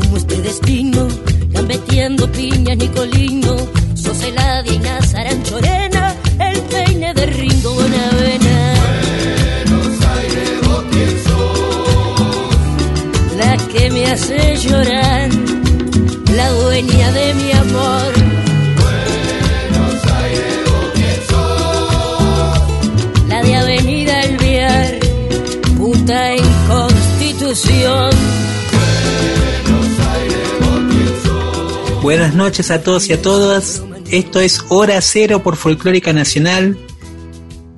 como este Noches a todos y a todas. Esto es Hora Cero por Folclórica Nacional.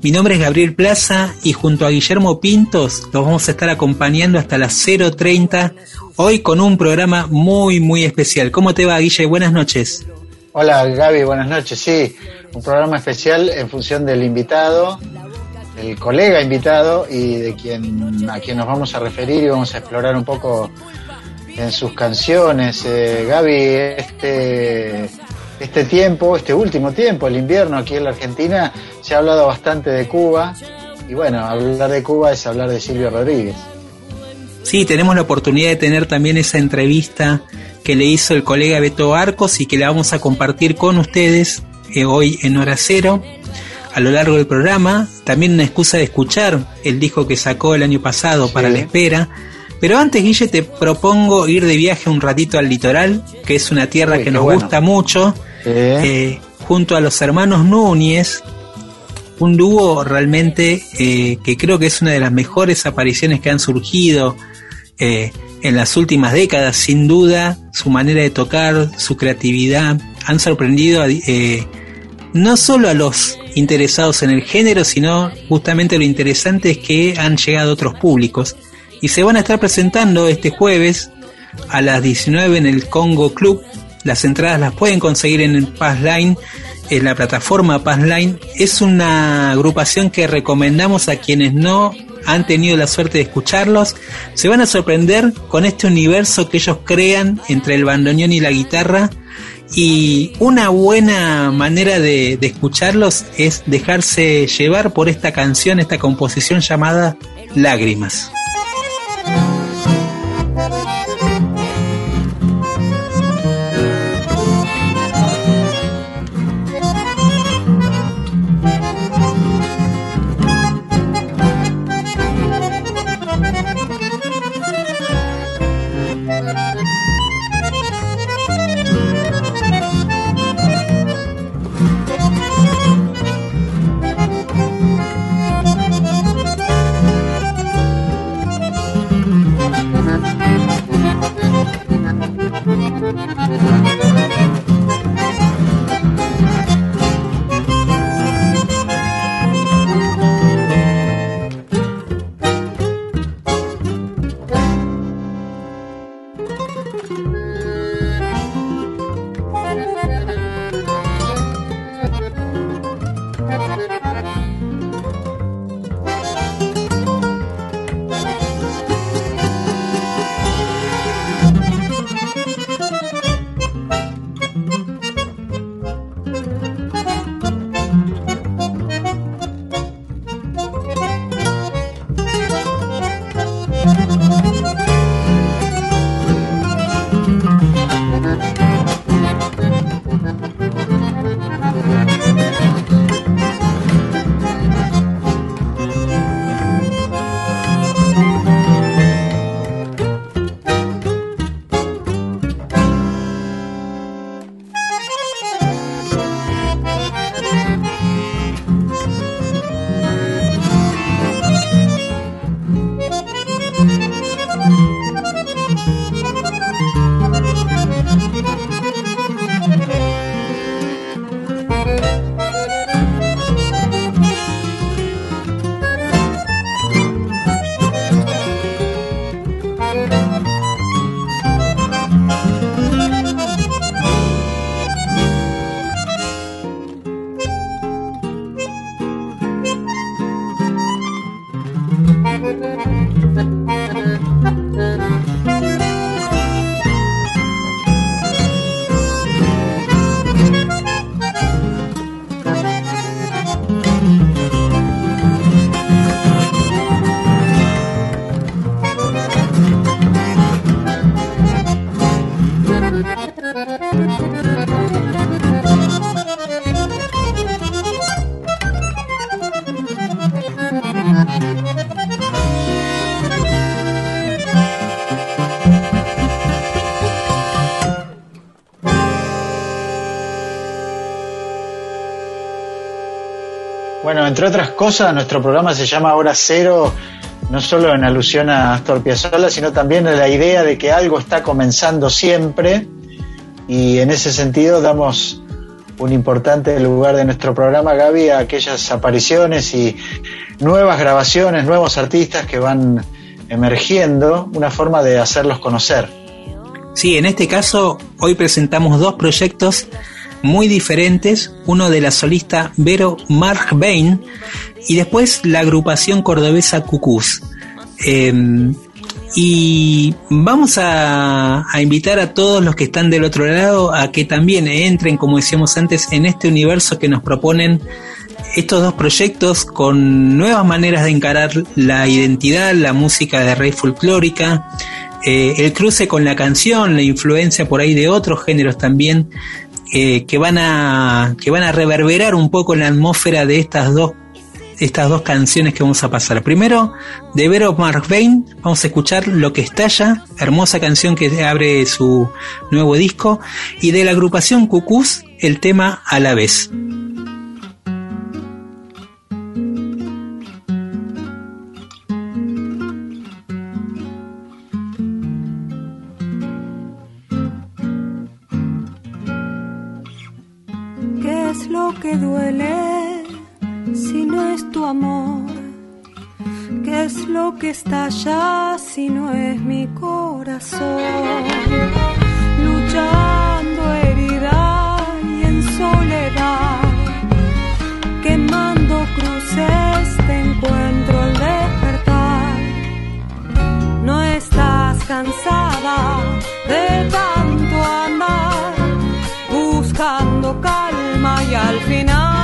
Mi nombre es Gabriel Plaza y junto a Guillermo Pintos los vamos a estar acompañando hasta las 0.30 hoy con un programa muy muy especial. ¿Cómo te va Guille? Buenas noches. Hola Gaby, buenas noches. Sí, un programa especial en función del invitado, el colega invitado y de quien a quien nos vamos a referir y vamos a explorar un poco en sus canciones. Eh, Gaby, este este tiempo, este último tiempo, el invierno aquí en la Argentina, se ha hablado bastante de Cuba y bueno, hablar de Cuba es hablar de Silvio Rodríguez. Sí, tenemos la oportunidad de tener también esa entrevista que le hizo el colega Beto Arcos y que la vamos a compartir con ustedes eh, hoy en Hora Cero a lo largo del programa. También una excusa de escuchar el disco que sacó el año pasado para Sí. la espera. Pero antes, Guille, te propongo ir de viaje un ratito al litoral, que es una tierra Uy, que nos bueno. gusta mucho, eh, junto a los hermanos Núñez, un dúo realmente eh, que creo que es una de las mejores apariciones que han surgido eh, en las últimas décadas, sin duda, su manera de tocar, su creatividad, han sorprendido a, eh, no solo a los interesados en el género, sino justamente lo interesante es que han llegado a otros públicos. Y se van a estar presentando este jueves a las 19 en el Congo Club. Las entradas las pueden conseguir en el Passline, en la plataforma Passline. Es una agrupación que recomendamos a quienes no han tenido la suerte de escucharlos. Se van a sorprender con este universo que ellos crean entre el bandoneón y la guitarra. Y una buena manera de, de escucharlos es dejarse llevar por esta canción, esta composición llamada Lágrimas. Entre otras cosas, nuestro programa se llama Hora Cero, no solo en alusión a Astor Piazzolla, sino también a la idea de que algo está comenzando siempre y en ese sentido damos un importante lugar de nuestro programa, Gaby, a aquellas apariciones y nuevas grabaciones, nuevos artistas que van emergiendo, una forma de hacerlos conocer. Sí, en este caso hoy presentamos dos proyectos muy diferentes, uno de la solista Vero Mark Bain y después la agrupación cordobesa Cucús. Eh, y vamos a, a, invitar a todos los que están del otro lado a que también entren, como decíamos antes, en este universo que nos proponen estos dos proyectos con nuevas maneras de encarar la identidad, la música de rey folclórica, eh, el cruce con la canción, la influencia por ahí de otros géneros también, eh, que, van a, que van a reverberar un poco la atmósfera de estas dos estas dos canciones que vamos a pasar. Primero, de Vero Mark Bain, vamos a escuchar Lo que estalla, hermosa canción que abre su nuevo disco, y de la agrupación Cucús, el tema a la vez. Amor? ¿Qué es lo que está allá si no es mi corazón? Luchando herida y en soledad, quemando cruces, te encuentro al despertar. No estás cansada de tanto andar, buscando calma y al final.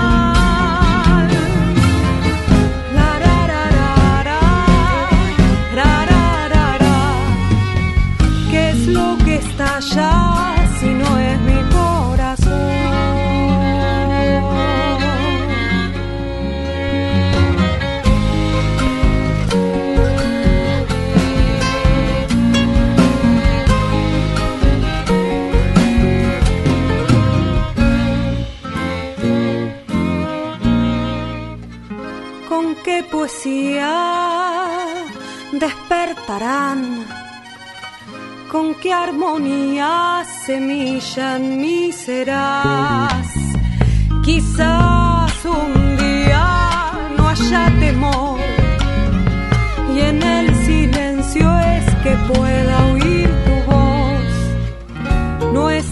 Con qué armonía semilla en mí serás. Quizás un día no haya temor y en el silencio es que pueda oír tu voz. No estás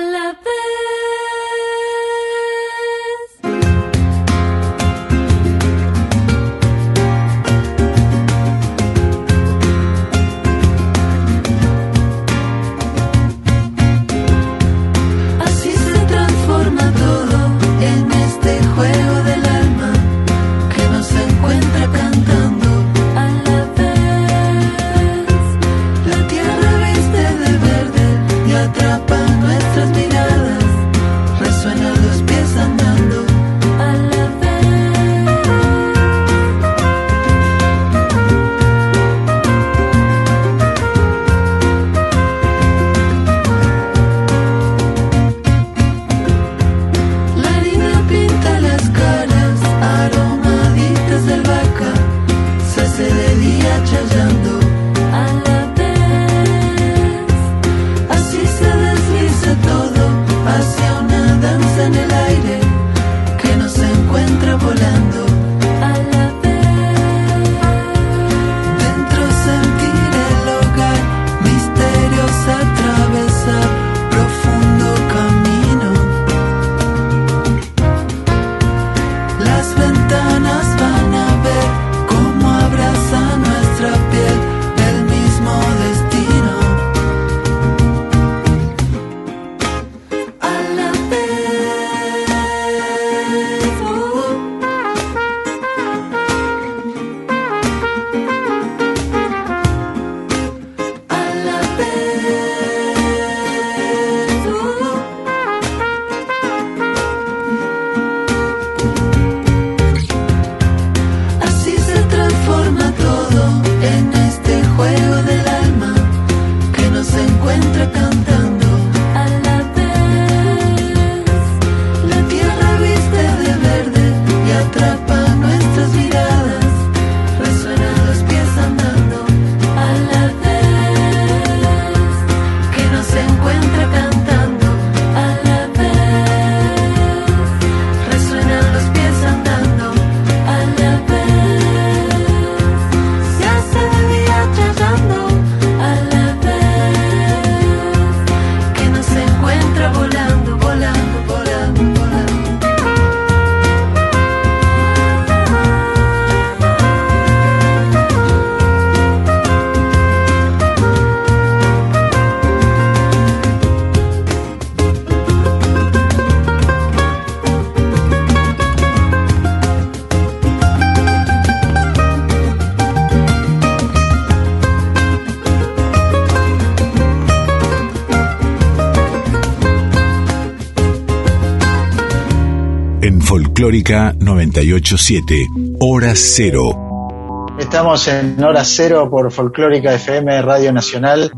Folclórica 987, Hora Cero. Estamos en Hora Cero por Folclórica FM, Radio Nacional,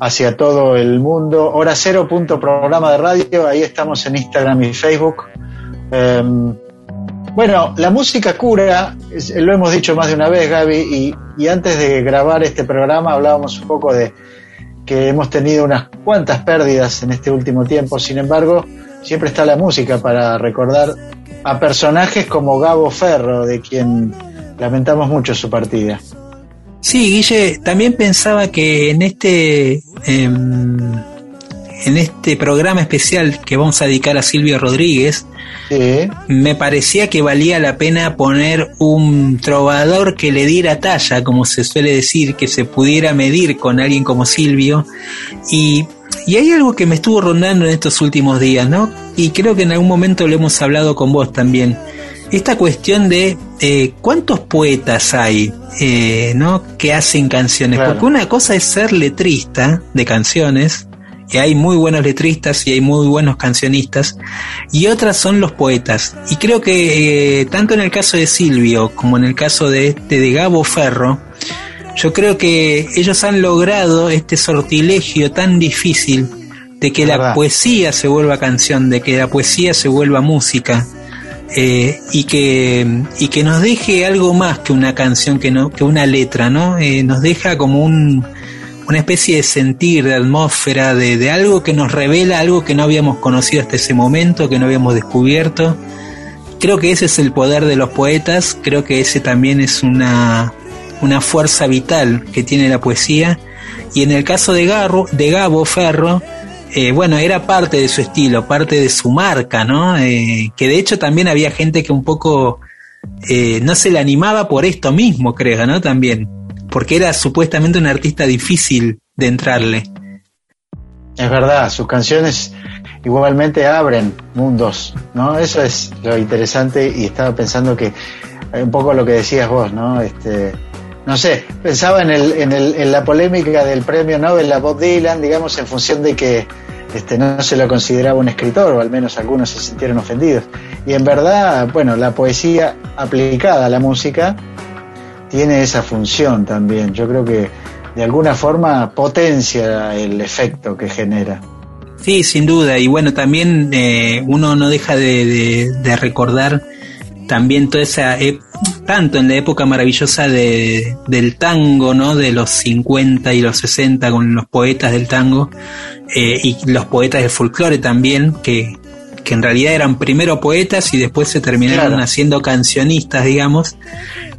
hacia todo el mundo. Hora Cero, punto programa de radio, ahí estamos en Instagram y Facebook. Em, bueno, la música cura, lo hemos dicho más de una vez, Gaby, y antes de grabar este programa hablábamos un poco de que hemos tenido unas cuantas pérdidas en este último tiempo, sin embargo, siempre está la música para recordar a personajes como Gabo Ferro, de quien lamentamos mucho su partida. Sí, Guille, también pensaba que en este em, en este programa especial que vamos a dedicar a Silvio Rodríguez, Sí, me parecía que valía la pena poner un trovador que le diera talla, como se suele decir, que se pudiera medir con alguien como Silvio. Y, y hay algo que me estuvo rondando en estos últimos días, ¿no? Y creo que en algún momento lo hemos hablado con vos también. Esta cuestión de eh, cuántos poetas hay, eh, ¿no? Que hacen canciones. Claro. Porque una cosa es ser letrista de canciones, y hay muy buenos letristas y hay muy buenos cancionistas, y otras son los poetas. Y creo que eh, tanto en el caso de Silvio como en el caso de este de Gabo Ferro, yo creo que ellos han logrado este sortilegio tan difícil de que la poesía se vuelva canción, de que la poesía se vuelva música. eh, y que y que nos deje algo más que una canción que no que una letra no Eh, nos deja como un una especie de sentir, de atmósfera, de, de algo que nos revela algo que no habíamos conocido hasta ese momento, que no habíamos descubierto. Creo que ese es el poder de los poetas, creo que ese también es una, una fuerza vital que tiene la poesía. Y en el caso de, Garro, de Gabo Ferro, eh, bueno, era parte de su estilo, parte de su marca, ¿no? Eh, que de hecho también había gente que un poco eh, no se le animaba por esto mismo, creo, ¿no? También, porque era supuestamente un artista difícil de entrarle. es verdad, sus canciones igualmente abren mundos, ¿no? Eso es lo interesante y estaba pensando que un poco lo que decías vos, ¿no? Este, no sé, pensaba en, el, en, el, en la polémica del premio Nobel a Bob Dylan, digamos, en función de que este, no se lo consideraba un escritor, o al menos algunos se sintieron ofendidos. Y en verdad, bueno, la poesía aplicada a la música tiene esa función también. Yo creo que de alguna forma potencia el efecto que genera. Sí, sin duda. Y bueno, también eh, uno no deja de, de- de recordar también toda esa, ep- tanto en la época maravillosa de, del tango, ¿no? De los 50 y los 60 con los poetas del tango eh, y los poetas del folclore también, que, que en realidad eran primero poetas y después se terminaron Claro. haciendo cancionistas, digamos.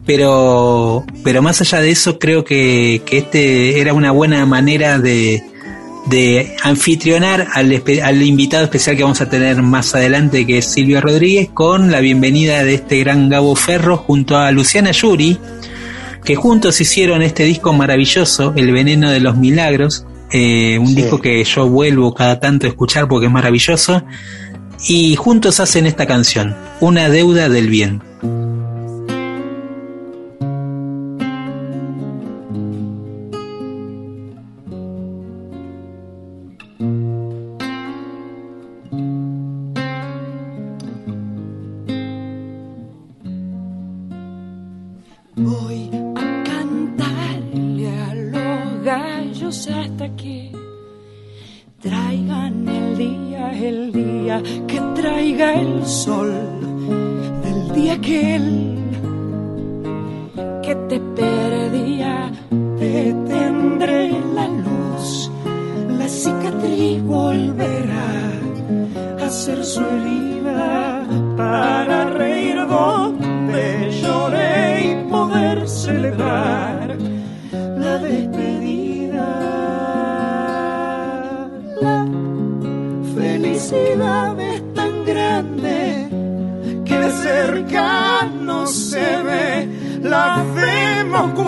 Pero, pero más allá de eso, creo que, que este era una buena manera de, de anfitrionar al, invitado especial que vamos a tener más adelante, que es Silvio Rodríguez, con la bienvenida de este gran Gabo Ferro junto a Luciana Yuri, que juntos hicieron este disco maravilloso, El Veneno de los Milagros, eh, un Sí. disco que yo vuelvo cada tanto a escuchar porque es maravilloso, y juntos hacen esta canción, Una deuda del bien.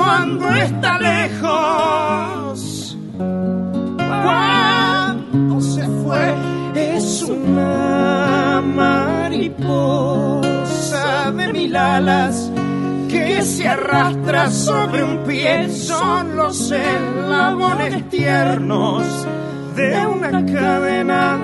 Cuando está lejos. Cuando se fue es una mariposa de mil alas que se arrastra sobre un pie. Son los eslabones tiernos de una cadena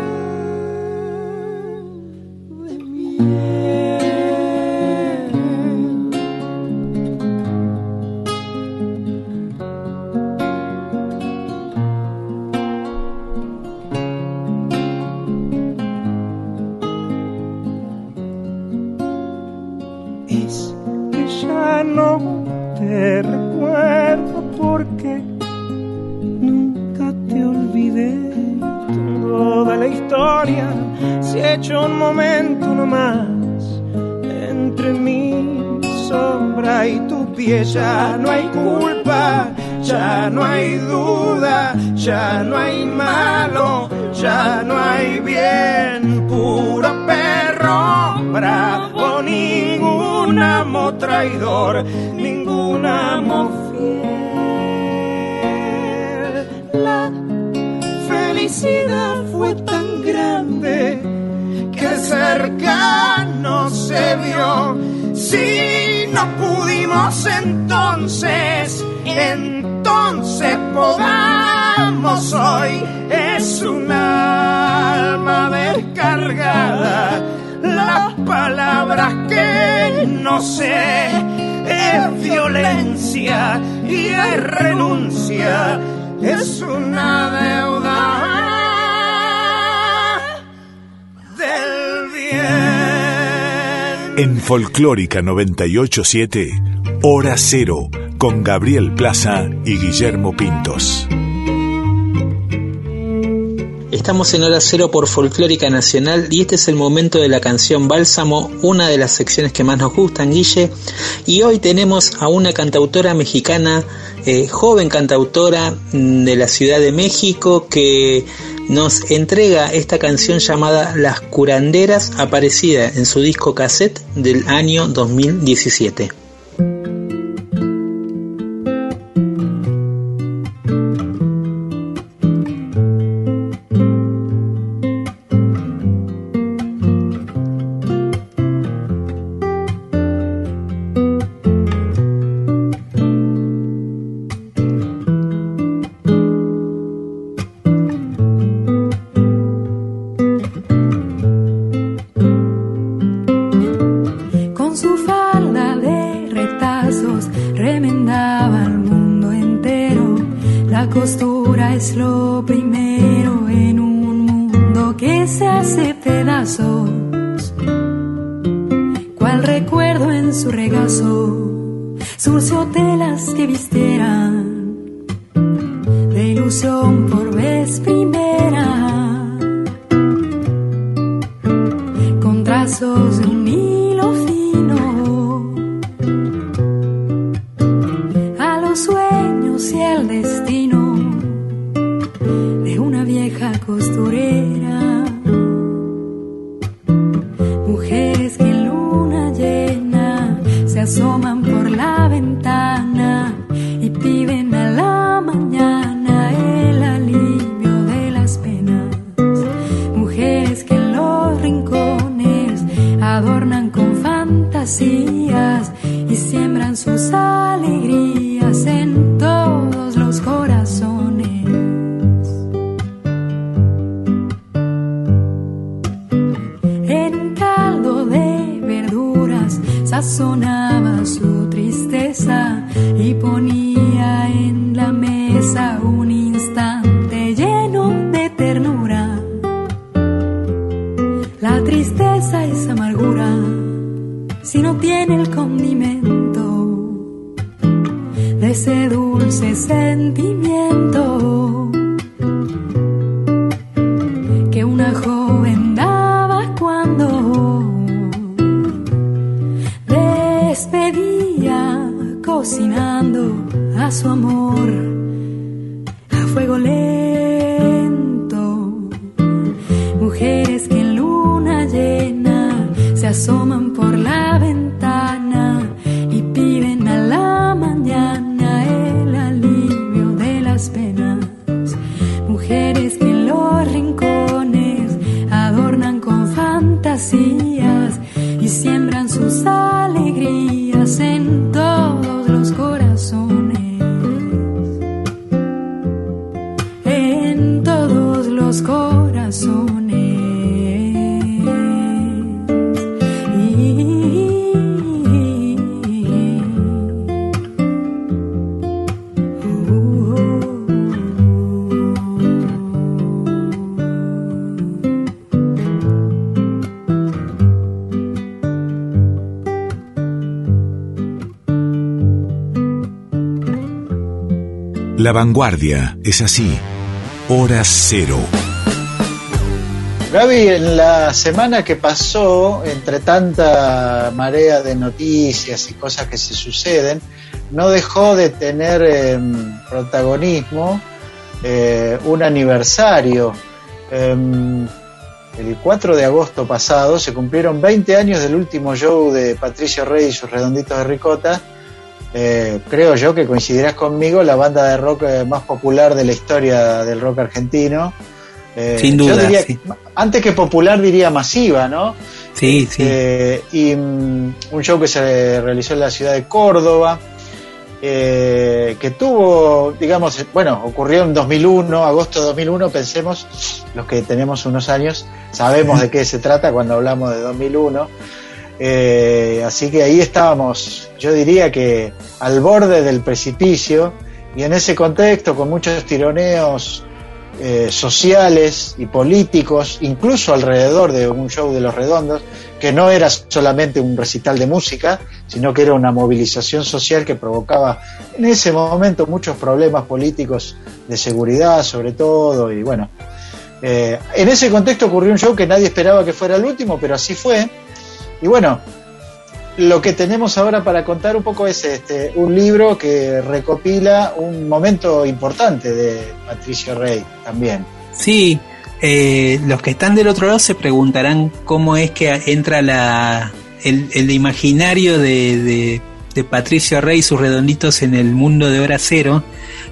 Folclórica 987, Hora Cero, con Gabriel Plaza y Guillermo Pintos. Estamos en Hora Cero por Folclórica Nacional y este es el momento de la canción Bálsamo, una de las secciones que más nos gustan, Guille. Y hoy tenemos a una cantautora mexicana, eh, joven cantautora mm, de la Ciudad de México, que nos entrega esta canción llamada Las Curanderas, aparecida en su disco cassette del año 2017. La vanguardia es así. Hora cero. Gaby, en la semana que pasó, entre tanta marea de noticias y cosas que se suceden, no dejó de tener eh, protagonismo eh, un aniversario. Eh, el 4 de agosto pasado se cumplieron 20 años del último show de Patricio Rey y sus redonditos de ricota. Eh, creo yo que coincidirás conmigo, la banda de rock eh, más popular de la historia del rock argentino. Eh, Sin yo duda, diría- sí. Antes que popular diría masiva, ¿no? Sí, sí. Eh, y mm, un show que se realizó en la ciudad de Córdoba, que tuvo, digamos, bueno, ocurrió en 2001, agosto de 2001, pensemos, los que tenemos unos años, sabemos de qué se trata cuando hablamos de 2001. Eh, así que ahí estábamos, yo diría que al borde del precipicio, y en ese contexto, con muchos tironeos eh, sociales y políticos, incluso alrededor de un show de los redondos, que no era solamente un recital de música, sino que era una movilización social que provocaba en ese momento muchos problemas políticos de seguridad sobre todo, y bueno, eh, en ese contexto ocurrió un show que nadie esperaba que fuera el último, pero así fue, y bueno, lo que tenemos ahora para contar un poco es este un libro que recopila un momento importante de Patricio Rey también. Sí, eh, los que están del otro lado se preguntarán cómo es que entra la, el, el imaginario de, de- Patricio Rey y sus redonditos en el mundo de hora cero.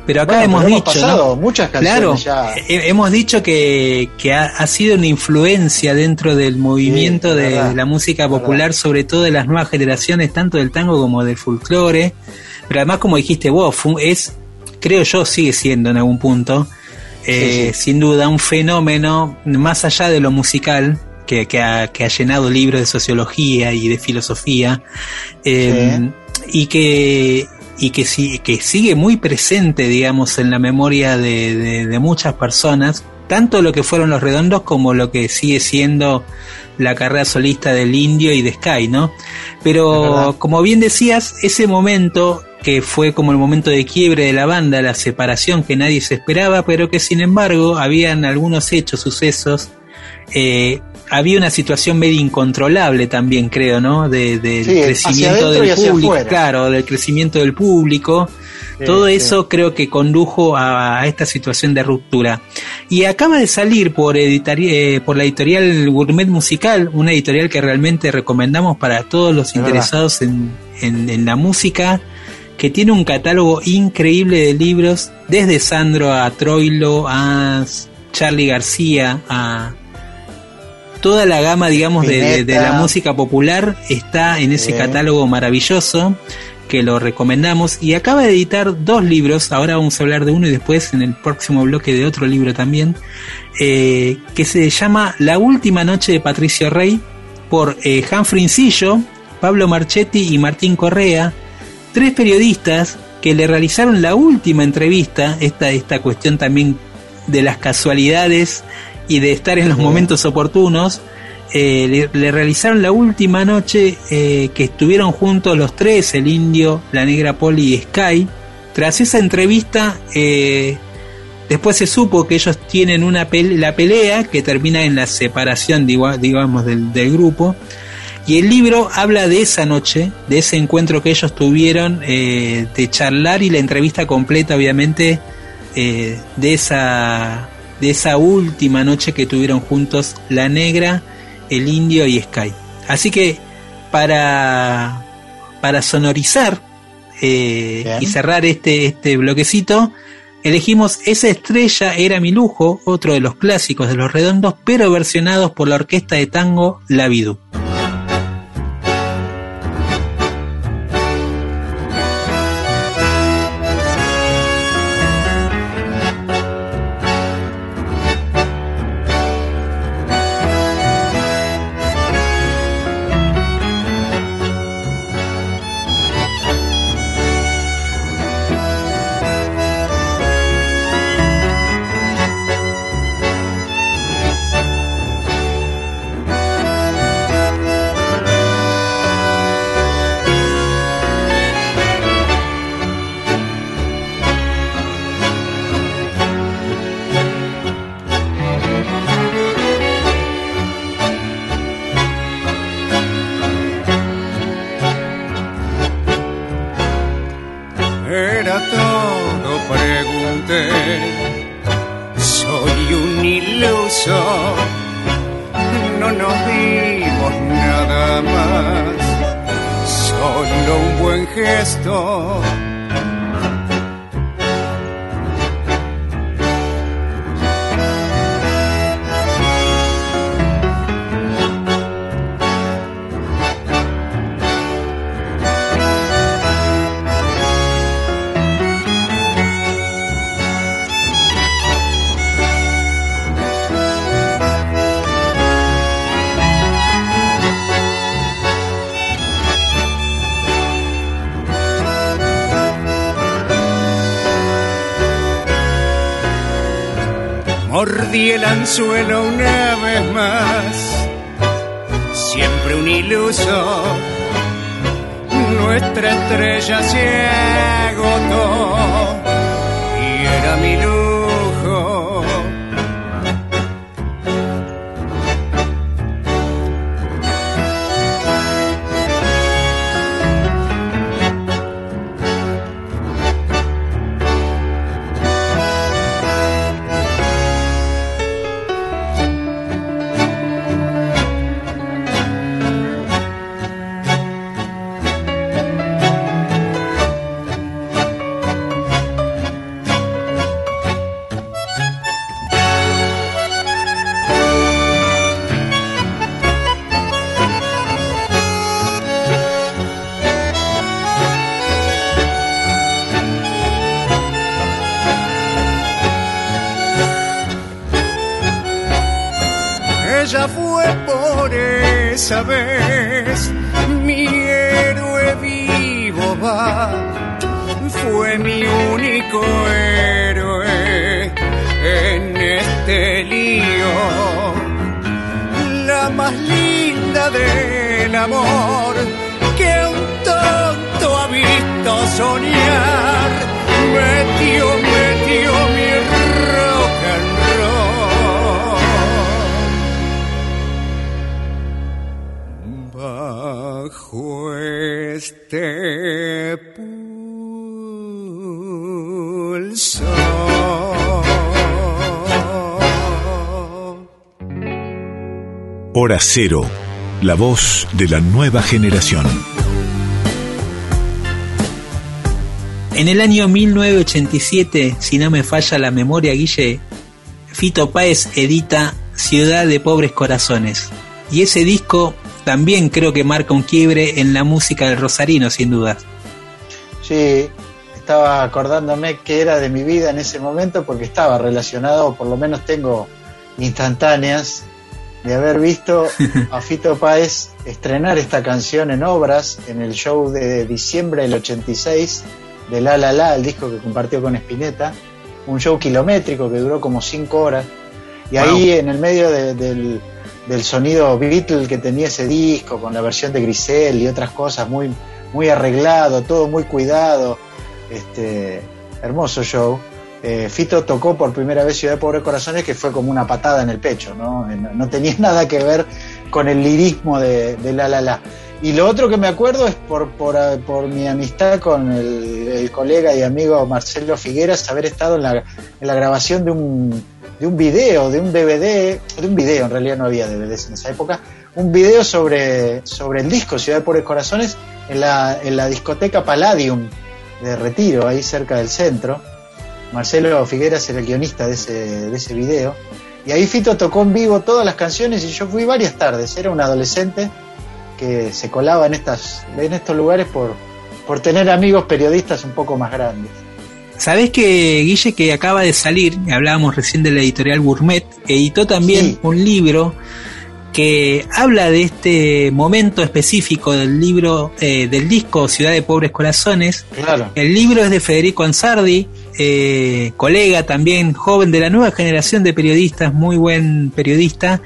Pero acá Bueno, hemos pero dicho, pasado ¿no? muchas canciones Claro, ya. he- hemos dicho que, que ha, ha sido una influencia dentro del movimiento de, verdad, de la música popular, sobre todo de las nuevas generaciones, tanto del tango como del folclore. Pero además, como dijiste vos, es, creo yo, sigue siendo en algún punto, eh, Sí, sí. sin duda, un fenómeno más allá de lo musical. Que, que ha, que ha llenado libros de sociología y de filosofía eh, y que y que, sí, que sigue muy presente, digamos, en la memoria de, de- de muchas personas, tanto lo que fueron los redondos como lo que sigue siendo la carrera solista del Indio y de Sky, ¿no? Pero como bien decías, ese momento que fue como el momento de quiebre de la banda, la separación que nadie se esperaba, pero que sin embargo habían algunos hechos, sucesos, eh, había una situación medio incontrolable también, creo, ¿no? De, del Sí, crecimiento del público, claro, del crecimiento del público. Sí, Todo sí. eso creo que condujo a, a esta situación de ruptura. Y acaba de salir por, eh, por la editorial Gourmet Musical, una editorial que realmente recomendamos para todos los Es interesados en, en- en la música, que tiene un catálogo increíble de libros, desde Sandro a Troilo, a Charlie García, a toda la gama, digamos, de, de- de la música popular está en ese catálogo maravilloso que lo recomendamos. Y acaba de editar dos libros, ahora vamos a hablar de uno y después en el próximo bloque de otro libro también, eh, que se llama La Última Noche de Patricio Rey por eh, Humphrey Incillo, Pablo Marchetti y Martín Correa, tres periodistas que le realizaron la última entrevista, esta, esta cuestión también de las casualidades y de estar en los momentos oportunos, eh, le, le realizaron la última noche eh, que estuvieron juntos los tres, el indio, la negra Poli y Sky. Tras esa entrevista, eh, después se supo que ellos tienen una pele- la pelea que termina en la separación, digamos, del, del grupo. Y el libro habla de esa noche, de ese encuentro que ellos tuvieron, de charlar y la entrevista completa, obviamente, de esa de esa última noche que tuvieron juntos la negra, el indio y Sky. Así que para para sonorizar eh, y cerrar este este bloquecito, elegimos esa estrella era mi lujo, otro de los clásicos de los redondos, pero versionados por la orquesta de tango La Vidú. Buen gesto. Cero, la voz de la nueva generación. En el año 1987, si no me falla la memoria, Guille, Fito Páez edita Ciudad de Pobres Corazones. Y ese disco también creo que marca un quiebre en la música del Rosarino, sin duda. Sí, estaba acordándome que era de mi vida en ese momento porque estaba relacionado, o por lo menos tengo instantáneas de haber visto a Fito Páez estrenar esta canción en obras en el show de diciembre del 86 de La La La, el disco que compartió con Spinetta, un show kilométrico que duró como cinco horas. Y ahí en el medio de- del, del sonido Beatle que tenía ese disco, con la versión de Grisel y otras cosas, muy, muy arreglado, todo muy cuidado, este, hermoso show. Eh, Fito tocó por primera vez Ciudad de Pobres Corazones, que fue como una patada en el pecho, ¿no? Eh, no- tenía nada que ver con el lirismo de, La La La. Y lo otro que me acuerdo es por, por, eh, por mi amistad con el, el colega y amigo Marcelo Figueras, haber estado en la, en la grabación de un, de un video, de un DVD, de un video, en realidad no había DVDs en esa época, un video sobre, sobre el disco Ciudad de Pobres Corazones en la, en la discoteca Palladium de Retiro, ahí cerca del centro. Marcelo Figueras era el guionista de ese, de ese video. Y ahí Fito tocó en vivo todas las canciones y yo fui varias tardes. Era un adolescente que se colaba en, estas, en estos lugares por, por tener amigos periodistas un poco más grandes. ¿Sabés que Guille, que acaba de salir, hablábamos recién de la editorial Gourmet, editó también Sí. un libro que habla de este momento específico del libro, eh, del disco Ciudad de Pobres Corazones. Claro. El libro es de Federico Ansardi, eh, colega también, joven de la nueva generación de periodistas, muy buen periodista.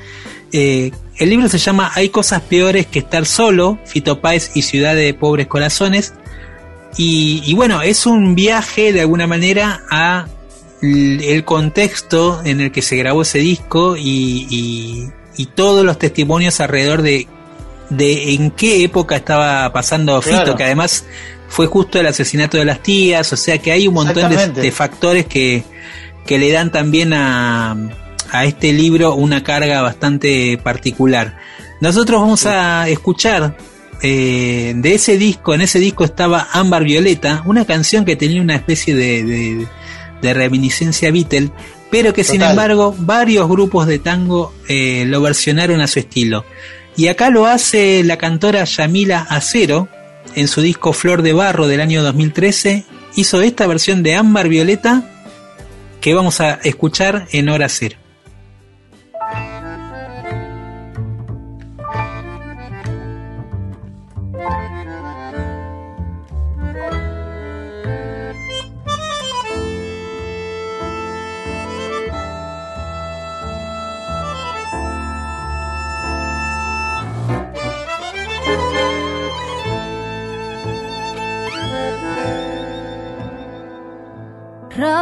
Eh, el libro se llama Hay cosas peores que estar solo, Fito Páez y Ciudad de Pobres Corazones. Y, y bueno, es un viaje de alguna manera a el contexto en el que se grabó ese disco y, y- y todos los testimonios alrededor de, de en qué época estaba pasando Fito, Claro. que además fue justo el asesinato de las tías, o sea que hay un montón de, factores que, que le dan también a, a este libro una carga bastante particular. Nosotros vamos a escuchar eh, de ese disco, en ese disco estaba Ámbar Violeta, una canción que tenía una especie de, de, de reminiscencia Beatle, pero que sin embargo varios grupos de tango eh, lo versionaron a su estilo. Y acá lo hace la cantora Yamila Acero en su disco Flor de Barro del año 2013. Hizo esta versión de Ámbar Violeta que vamos a escuchar en hora cero.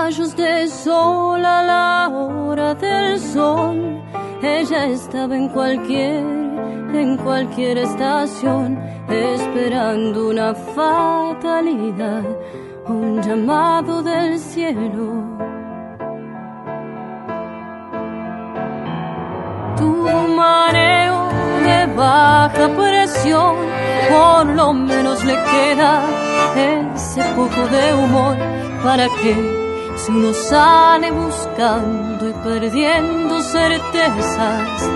Rayos de sol a la hora del sol. Ella estaba en cualquier, en cualquier estación, esperando una fatalidad, un llamado del cielo. Tu mareo de baja presión, por lo menos le queda ese poco de humor para que si uno sale buscando y perdiendo certezas,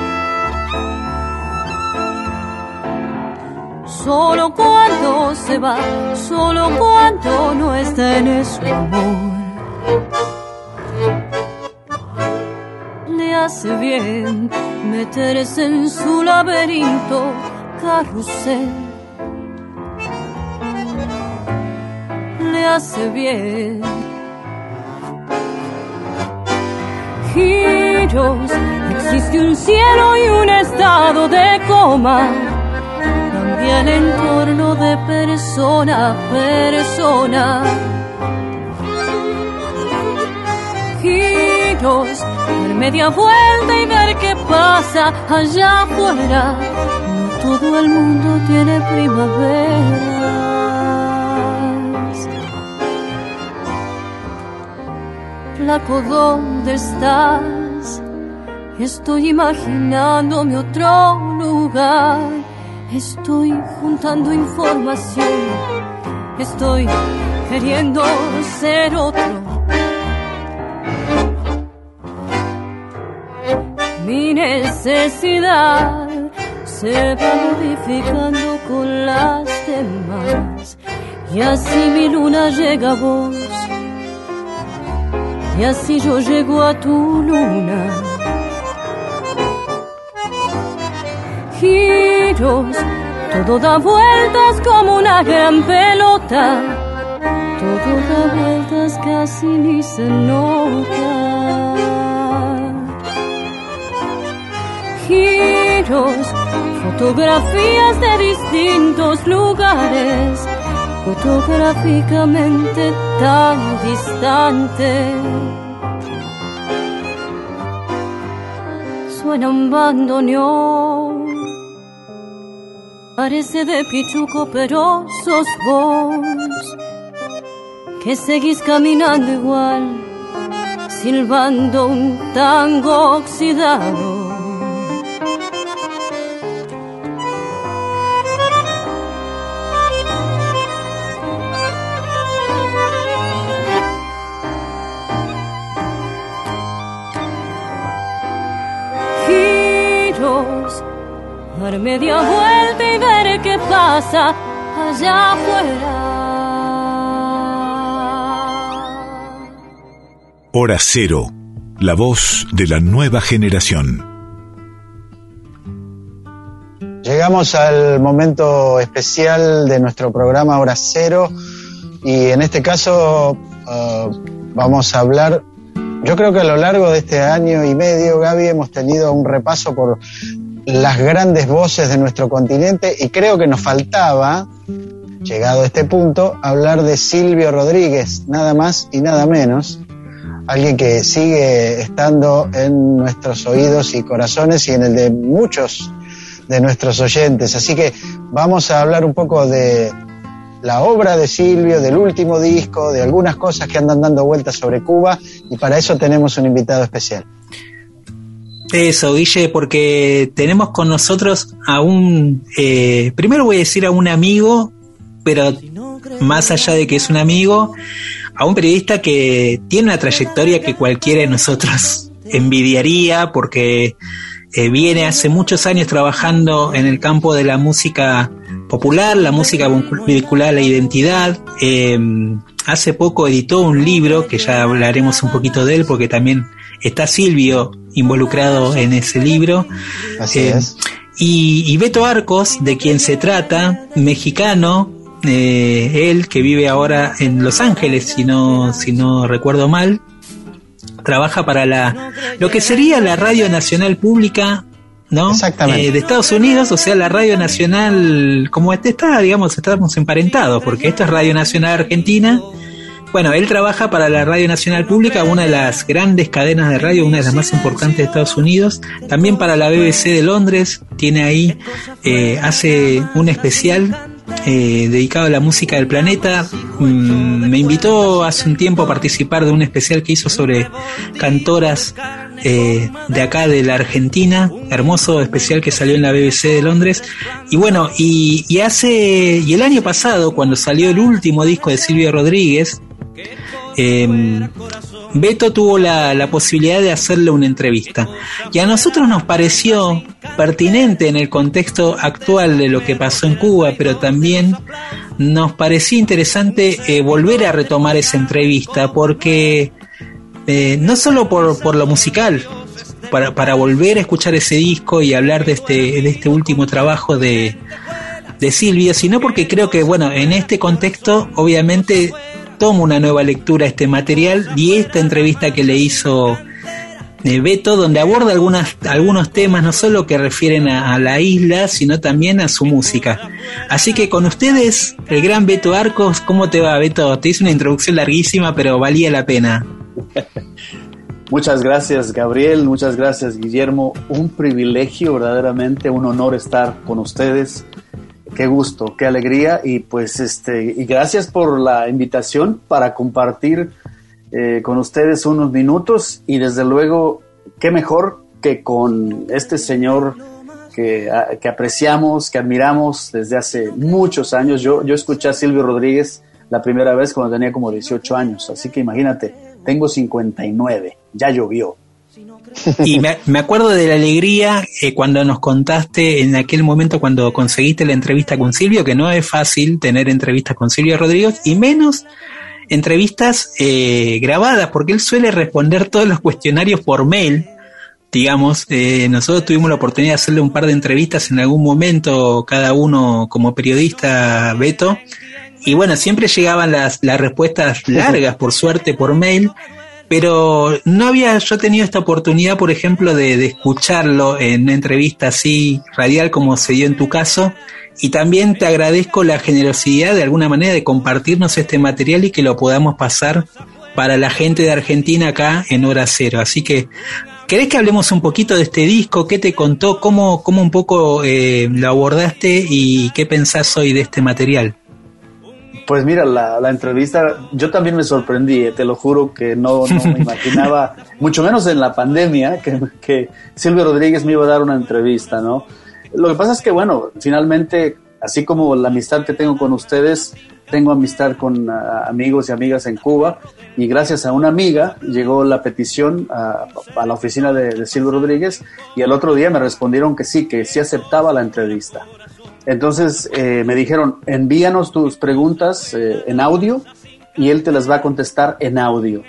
solo cuando se va, solo cuando no está en su amor. Le hace bien meterse en su laberinto carrusel. Le hace bien giros. Existe un cielo y un estado de coma. Cambia el entorno de persona a persona. Giros, dar media vuelta y ver qué pasa allá afuera. No todo el mundo tiene primaveras. Flaco, ¿dónde estás? Estoy imaginándome otro lugar. Estoy juntando información. Estoy queriendo ser otro. Mi necesidad se va modificando con las demás. Y así mi luna llega a vos y así yo llego a tu luna. Giros, todo da vueltas como una gran pelota, todo da vueltas casi ni se nota. Giros, fotografías de distintos lugares fotográficamente tan distante. Suena un bandoneón, parece de pichuco, pero sos vos, que seguís caminando igual, silbando un tango oxidado. Dar media vuelta y ver qué pasa allá afuera. Hora Cero, la voz de la nueva generación. Llegamos al momento especial de nuestro programa Hora Cero y en este caso uh, vamos a hablar, yo creo que a lo largo de este año y medio, Gaby, hemos tenido un repaso por las grandes voces de nuestro continente y creo que nos faltaba, llegado a este punto, hablar de Silvio Rodríguez, nada más y nada menos, alguien que sigue estando en nuestros oídos y corazones y en el de muchos de nuestros oyentes. Así que vamos a hablar un poco de la obra de Silvio, del último disco, de algunas cosas que andan dando vueltas sobre Cuba y para eso tenemos un invitado especial. Eso, Guille, porque tenemos con nosotros a un, eh, primero voy a decir a un amigo, pero más allá de que es un amigo, a un periodista que tiene una trayectoria que cualquiera de nosotros envidiaría, porque eh, viene hace muchos años trabajando en el campo de la música popular, la música vinculada a la identidad. Eh, hace poco editó un libro, que ya hablaremos un poquito de él, porque también está Silvio involucrado en ese libro. Así Eh, es. y, y Beto Arcos, de quien se trata, mexicano, eh, él que vive ahora en Los Ángeles, si no, si no recuerdo mal, trabaja para la lo que sería la Radio Nacional Pública, ¿no? Exactamente. Eh, de Estados Unidos, o sea, la Radio Nacional, como este está, digamos, estamos emparentados, porque esto es Radio Nacional Argentina. Bueno, él trabaja para la Radio Nacional Pública, una de las grandes cadenas de radio, una de las más importantes de Estados Unidos. También para la BBC de Londres, tiene ahí, eh, hace un especial eh, dedicado a la música del planeta. Mm, me invitó hace un tiempo a participar de un especial que hizo sobre cantoras eh, de acá de la Argentina, hermoso especial que salió en la BBC de Londres. Y bueno, y, y hace, y el año pasado, cuando salió el último disco de Silvio Rodríguez, eh, Beto tuvo la, posibilidad de hacerle una entrevista. Y a nosotros nos pareció pertinente en el contexto actual de lo que pasó en Cuba, pero también nos parecía interesante eh, volver a retomar esa entrevista, porque eh, no solo por, lo musical, para, volver a escuchar ese disco y hablar de este, de este último trabajo de, de Silvio, sino porque creo que, bueno, en este contexto, obviamente, toma una nueva lectura este material y esta entrevista que le hizo eh, Beto, donde aborda algunas, algunos temas no solo que refieren a, a la isla, sino también a su música. Así que con ustedes, el gran Beto Arcos, ¿cómo te va, Beto? Te hice una introducción larguísima, pero valía la pena. Muchas gracias, Gabriel. Muchas gracias, Guillermo. Un privilegio, verdaderamente, un honor estar con ustedes. Qué gusto, qué alegría y pues este y gracias por la invitación para compartir eh, con ustedes unos minutos y desde luego qué mejor que con este señor que, que apreciamos, que admiramos desde hace muchos años. Yo, yo escuché a Silvio Rodríguez la primera vez cuando tenía como 18 años, así que imagínate, tengo 59, ya llovió. Y me, acuerdo de la alegría eh, cuando nos contaste en aquel momento cuando conseguiste la entrevista con Silvio, que no es fácil tener entrevistas con Silvio Rodríguez, y menos entrevistas eh, grabadas, porque él suele responder todos los cuestionarios por mail. Digamos, eh, nosotros tuvimos la oportunidad de hacerle un par de entrevistas en algún momento, cada uno como periodista, Beto, y bueno, siempre llegaban las, las respuestas largas, por suerte, por mail, pero no había yo tenido esta oportunidad, por ejemplo, de, escucharlo en una entrevista así radial como se dio en tu caso. Y también te agradezco la generosidad de alguna manera de compartirnos este material y que lo podamos pasar para la gente de Argentina acá en hora cero. Así que, ¿querés que hablemos un poquito de este disco? ¿Qué te contó? ¿Cómo, cómo un poco eh, lo abordaste y qué pensás hoy de este material? Pues mira, la, la entrevista, yo también me sorprendí, eh, te lo juro que no, no me imaginaba, mucho menos en la pandemia, que, que Silvio Rodríguez me iba a dar una entrevista, ¿no? Lo que pasa es que, bueno, finalmente, así como la amistad que tengo con ustedes, tengo amistad con ah, amigos y amigas en Cuba, y gracias a una amiga llegó la petición a, a la oficina de, de Silvio Rodríguez, y el otro día me respondieron que sí, que sí aceptaba la entrevista. Entonces eh, me dijeron, envíanos tus preguntas eh, en audio y él te las va a contestar en audio.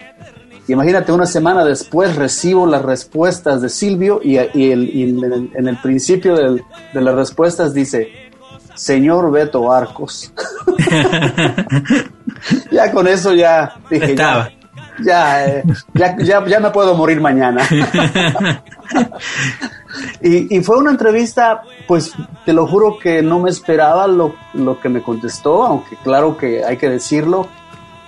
Imagínate, una semana después recibo las respuestas de Silvio y, y el- y en, el, en el principio del- de las respuestas dice, señor Beto Arcos. ya con eso ya dije, Estaba. ya, ya, eh, ya, ya, ya me puedo morir mañana. Y, y fue una entrevista, pues te lo juro que no me esperaba lo, lo que me contestó, aunque claro que hay que decirlo,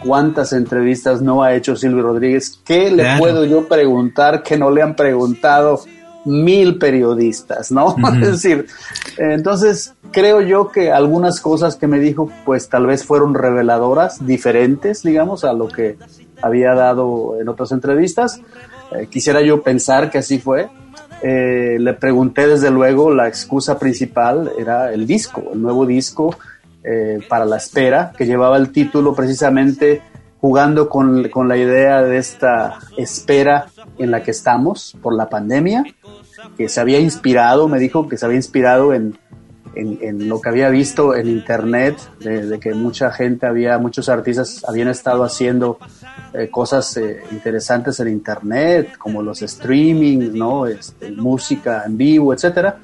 cuántas entrevistas no ha hecho Silvio Rodríguez, ¿qué le Claro. puedo yo preguntar que no le han preguntado mil periodistas, ¿no? es decir, entonces creo yo que algunas cosas que me dijo, pues tal vez fueron reveladoras, diferentes, digamos, a lo que había dado en otras entrevistas. Eh, quisiera yo pensar que así fue. Eh, le pregunté desde luego, la excusa principal era el disco, el nuevo disco eh, para la espera, que llevaba el título precisamente jugando con, con la idea de esta espera en la que estamos por la pandemia, que se había inspirado, me dijo que se había inspirado en, en, lo que había visto en internet, de, de, que mucha gente había, muchos artistas habían estado haciendo eh, cosas eh, interesantes en internet, como los streaming, ¿no? Este, música en vivo, etcétera.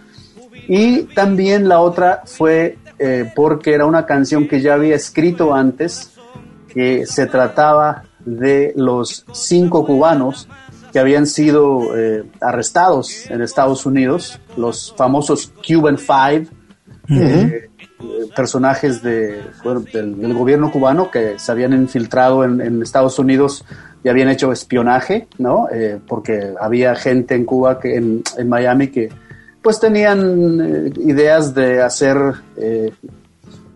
Y también la otra fue eh, porque era una canción que ya había escrito antes, que se trataba de los cinco cubanos que habían sido eh, arrestados en Estados Unidos, los famosos Cuban Five, eh, personajes de, bueno, del, del, gobierno cubano que se habían infiltrado en, en Estados Unidos y habían hecho espionaje, ¿no? Eh, porque había gente en Cuba, que, en, en Miami, que pues tenían eh, ideas de hacer eh,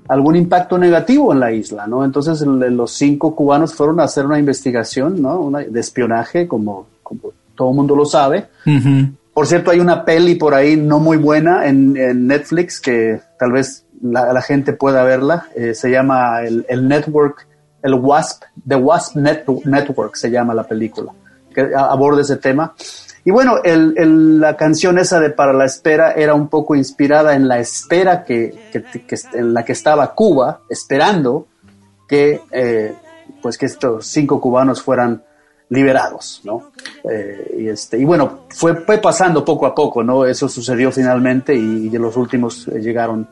algún impacto negativo en la isla, ¿no? Entonces los cinco cubanos fueron a hacer una investigación, ¿no? Una, de espionaje, como, como todo el mundo lo sabe. Uh -huh. Por cierto, hay una peli por ahí no muy buena en, Netflix que tal vez la, gente pueda verla. Eh, se llama el, Network, el WASP, The WASP Net Network se llama la película, que aborda ese tema. Y bueno, la canción esa de Para la Espera era un poco inspirada en la espera que en la que estaba Cuba, esperando que, eh, pues que estos cinco cubanos fueran liberados, ¿no? Eh, y, este, y bueno, fue, fue pasando poco a poco, ¿no? Eso sucedió finalmente y, y los últimos eh, llegaron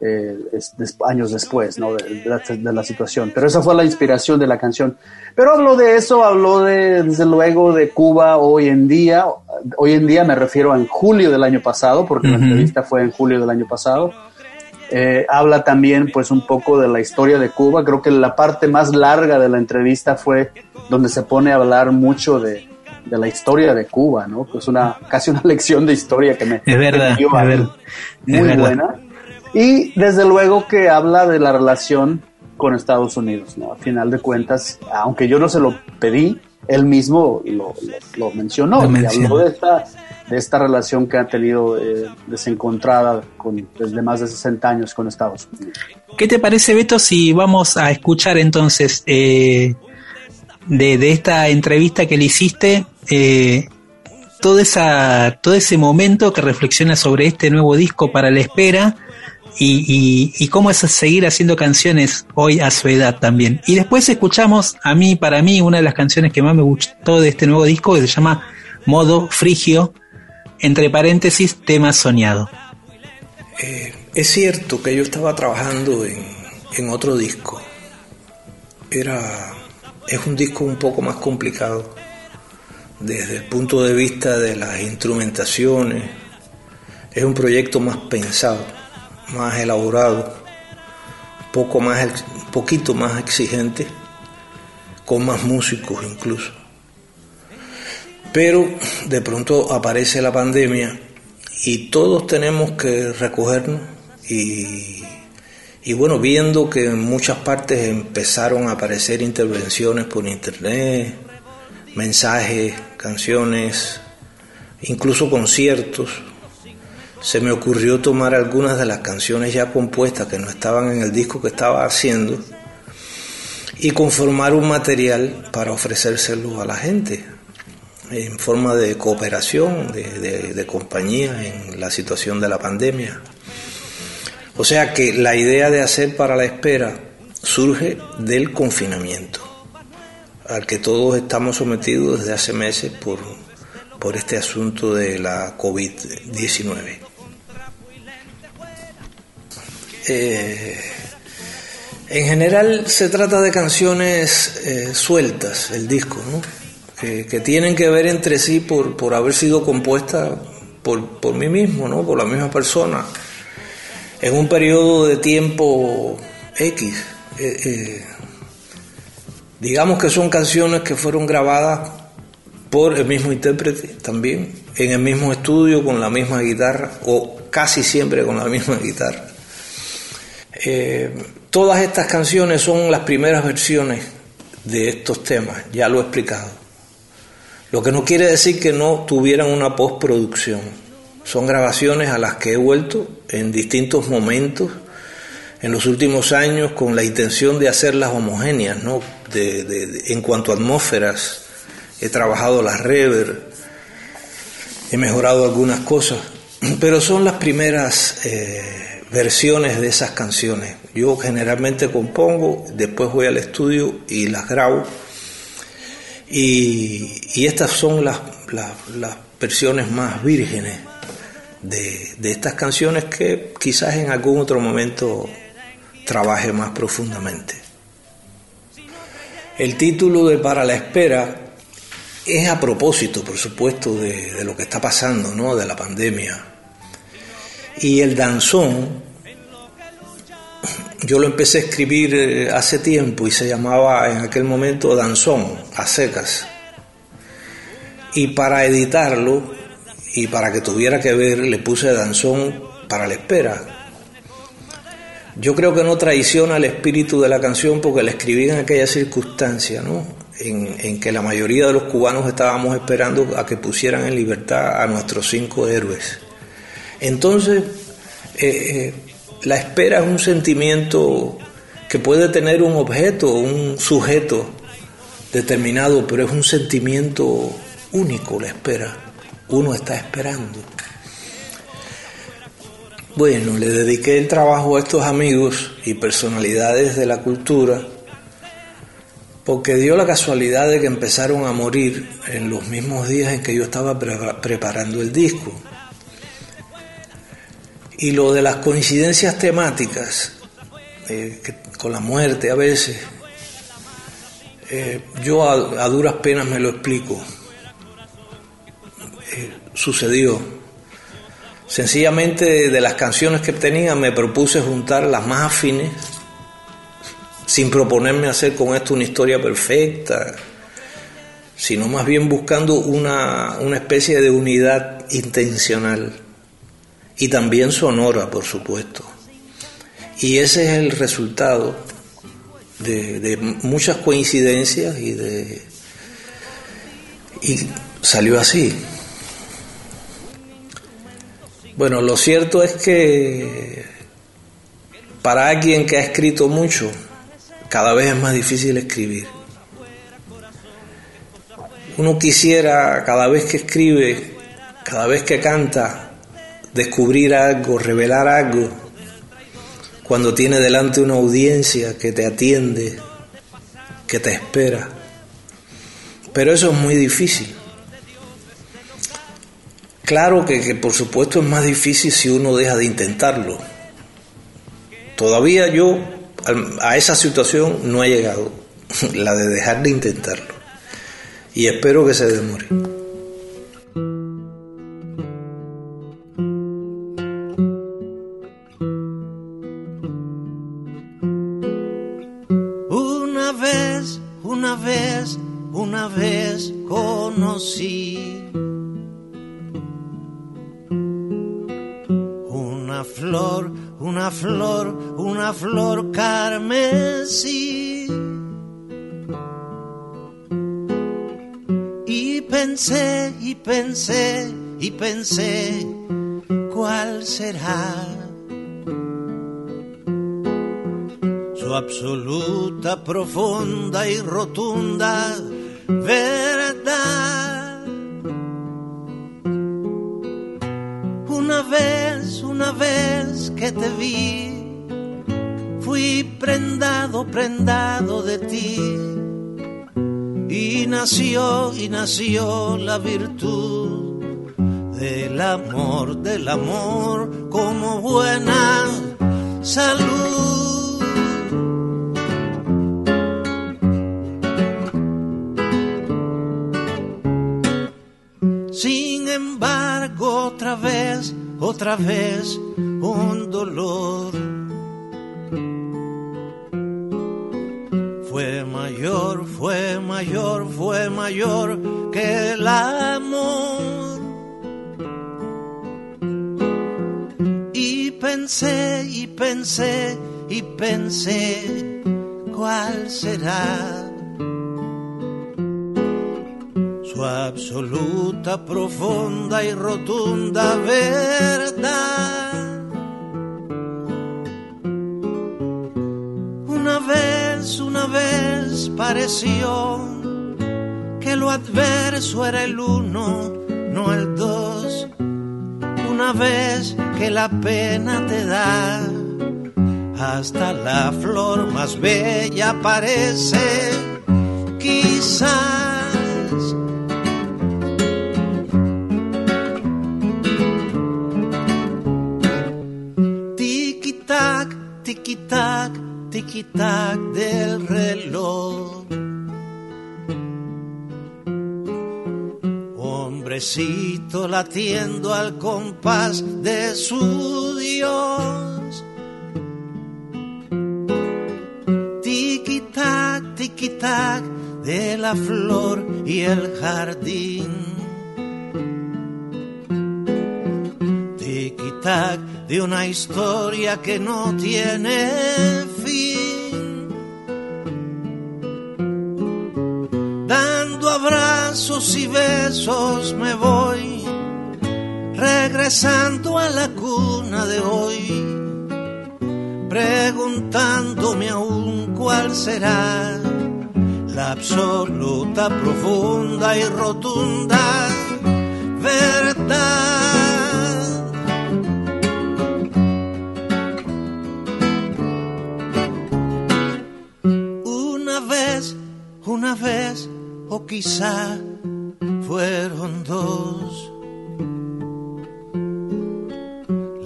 eh, es, des, años después, ¿no? De, de, la, de, la, situación. Pero esa fue la inspiración de la canción. Pero habló de eso, habló de, desde luego, de Cuba hoy en día. Hoy en día me refiero a en julio del año pasado, porque uh -huh. la entrevista fue en julio del año pasado. Eh, habla también, pues, un poco de la historia de Cuba. Creo que la parte más larga de la entrevista fue donde se pone a hablar mucho de, de la historia de Cuba, ¿no? Que es una, casi una lección de historia que me, es verdad, me dio es verdad, muy buena. Y desde luego que habla de la relación con Estados Unidos, ¿no? A final de cuentas, aunque yo no se lo pedí, él mismo lo, lo, lo mencionó, lo mencionó. y habló de esta, de esta relación que ha tenido eh, desencontrada con, desde más de 60 años con Estados Unidos. ¿Qué te parece, Beto, si vamos a escuchar entonces eh, de, esta entrevista que le hiciste? Eh, todo, esa, todo ese momento que reflexiona sobre este nuevo disco para la espera, y, cómo es seguir haciendo canciones hoy a su edad también. Y después escuchamos a mí, para mí, una de las canciones que más me gustó de este nuevo disco que se llama Modo Frigio, entre paréntesis, tema soñado. Eh, es cierto que yo estaba trabajando en, otro disco. Era, es un disco un poco más complicado desde el punto de vista de las instrumentaciones. Es un proyecto más pensado más elaborado, poco más, poquito más exigente, con más músicos incluso. Pero de pronto aparece la pandemia y todos tenemos que recogernos y, bueno, viendo que en muchas partes empezaron a aparecer intervenciones por internet, mensajes, canciones, incluso conciertos, se me ocurrió tomar algunas de las canciones ya compuestas que no estaban en el disco que estaba haciendo y conformar un material para ofrecérselo a la gente en forma de cooperación, de, de, de, compañía en la situación de la pandemia. O sea que la idea de hacer para la espera surge del confinamiento, al que todos estamos sometidos desde hace meses por, por este asunto de la COVID-19. Eh, en general se trata de canciones eh, sueltas, el disco, ¿no? Que, tienen que ver entre sí por, por haber sido compuestas por, por, mí mismo, ¿no? por la misma persona, en un periodo de tiempo X. Eh, eh, digamos que son canciones que fueron grabadas por el mismo intérprete también, en el mismo estudio, con la misma guitarra, o casi siempre con la misma guitarra. Eh, todas estas canciones son las primeras versiones de estos temas, ya lo he explicado. Lo que no quiere decir que no tuvieran una postproducción. Son grabaciones a las que he vuelto en distintos momentos en los últimos años con la intención de hacerlas homogéneas, ¿no? De, de- en cuanto a atmósferas, he trabajado las rever, he mejorado algunas cosas, pero son las primeras eh, versiones de esas canciones. Yo generalmente compongo, después voy al estudio y las grabo, y, estas son las, las- las versiones más vírgenes de, de estas canciones que quizás en algún otro momento trabaje más profundamente. El título de Para la Espera es a propósito, por supuesto, de, de lo que está pasando, ¿no? de la pandemia. Y el danzón, yo lo empecé a escribir eh, hace tiempo y se llamaba en aquel momento Danzón, a secas. Y para editarlo y para que tuviera que ver, le puse Danzón para la espera. Yo creo que no traiciona el espíritu de la canción porque la escribí en aquella circunstancia, ¿no? En, en que la mayoría de los cubanos estábamos esperando a que pusieran en libertad a nuestros cinco héroes. Entonces, eh, eh, la espera es un sentimiento que puede tener un objeto, un sujeto determinado, pero es un sentimiento único la espera. Uno está esperando. Bueno, le dediqué el trabajo a estos amigos y personalidades de la cultura porque dio la casualidad de que empezaron a morir en los mismos días en que yo estaba pre- preparando el disco. Y lo de las coincidencias temáticas, eh, con la muerte a veces, eh, yo a, a duras penas me lo explico. Eh, sucedió. Sencillamente de las canciones que tenía me propuse juntar las más afines, sin proponerme hacer con esto una historia perfecta, sino más bien buscando una, una especie de unidad intencional y también sonora, por supuesto. Y ese es el resultado de, de muchas coincidencias y de y salió así. Bueno, lo cierto es que para alguien que ha escrito mucho, cada vez es más difícil escribir. Uno quisiera cada vez que escribe, cada vez que canta, descubrir algo, revelar algo, cuando tiene delante una audiencia que te atiende, que te espera. Pero eso es muy difícil. Claro que, que por supuesto es más difícil si uno deja de intentarlo. Todavía yo a esa situación no he llegado, la de dejar de intentarlo. Y espero que se demore. Una flor, una flor carmesí. Y pensé, y pensé, y pensé, ¿cuál será? su absoluta, profunda y rotunda verdad. Una vez, una vez que te vi, fui prendado, prendado de ti. Y nació, y nació la virtud del amor, del amor como buena salud. Sin embargo, otra vez, otra vez, un dolor. Fue mayor, fue mayor, fue mayor que el amor. Y pensé, y pensé, y pensé, ¿cuál será? Su absoluta, profunda y rotunda verdad. Una vez, una vez pareció que lo adverso era el uno, no el dos. Una vez que la pena te da, hasta la flor más bella parece, quizás. Tiki-tac del reloj. Hombrecito latiendo al compás de su Dios. Tiki-tac, tiki-tac de la flor y el jardín. De una historia que no tiene abrazos y besos me voy, regresando a la cuna de hoy, preguntándome aún cuál será la absoluta, profunda y rotunda verdad. Una vez, una vez, o quizá fueron dos.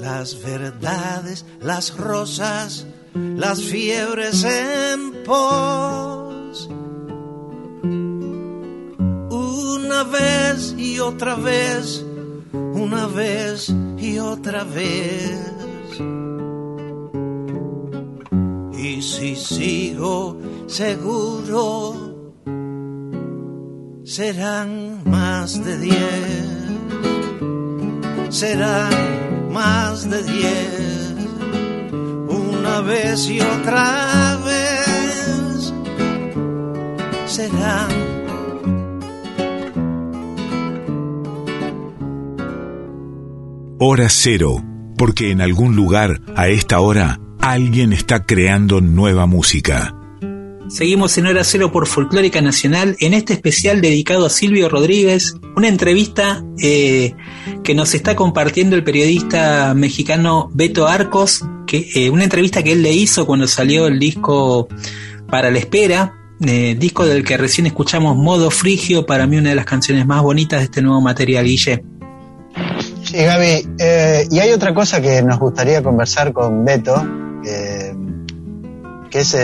Las verdades, las rosas, las fiebres en pos. Una vez y otra vez, una vez y otra vez. Y si sigo seguro, serán más de diez, serán más de diez, una vez y otra vez, serán. Hora cero, porque en algún lugar, a esta hora, alguien está creando nueva música. Seguimos en Hora Cero por Folclórica Nacional en este especial dedicado a Silvio Rodríguez, una entrevista eh, que nos está compartiendo el periodista mexicano Beto Arcos, que, eh, una entrevista que él le hizo cuando salió el disco Para la Espera, eh, disco del que recién escuchamos Modo Frigio, para mí una de las canciones más bonitas de este nuevo material, Guille. Sí, Gaby. y hay otra cosa que nos gustaría conversar con Beto, que es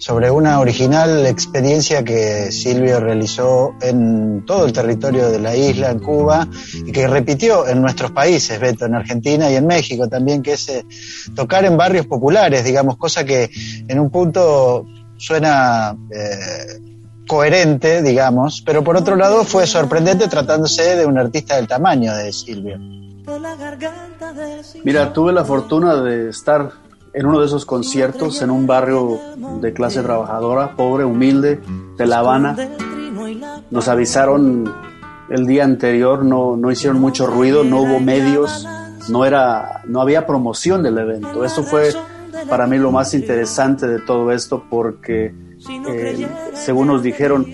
sobre una original experiencia que Silvio realizó en todo el territorio de la isla, en Cuba, y que repitió en nuestros países, Beto, en Argentina y en México también, que es eh, tocar en barrios populares, digamos, cosa que en un punto suena eh, coherente, digamos, pero por otro lado fue sorprendente tratándose de un artista del tamaño de Silvio. Mira, tuve la fortuna de estar en uno de esos conciertos en un barrio de clase trabajadora, pobre, humilde, de La Habana. Nos avisaron el día anterior, no, no hicieron mucho ruido, no hubo medios, no, era, no había promoción del evento. Eso fue para mí lo más interesante de todo esto porque, eh, según nos dijeron,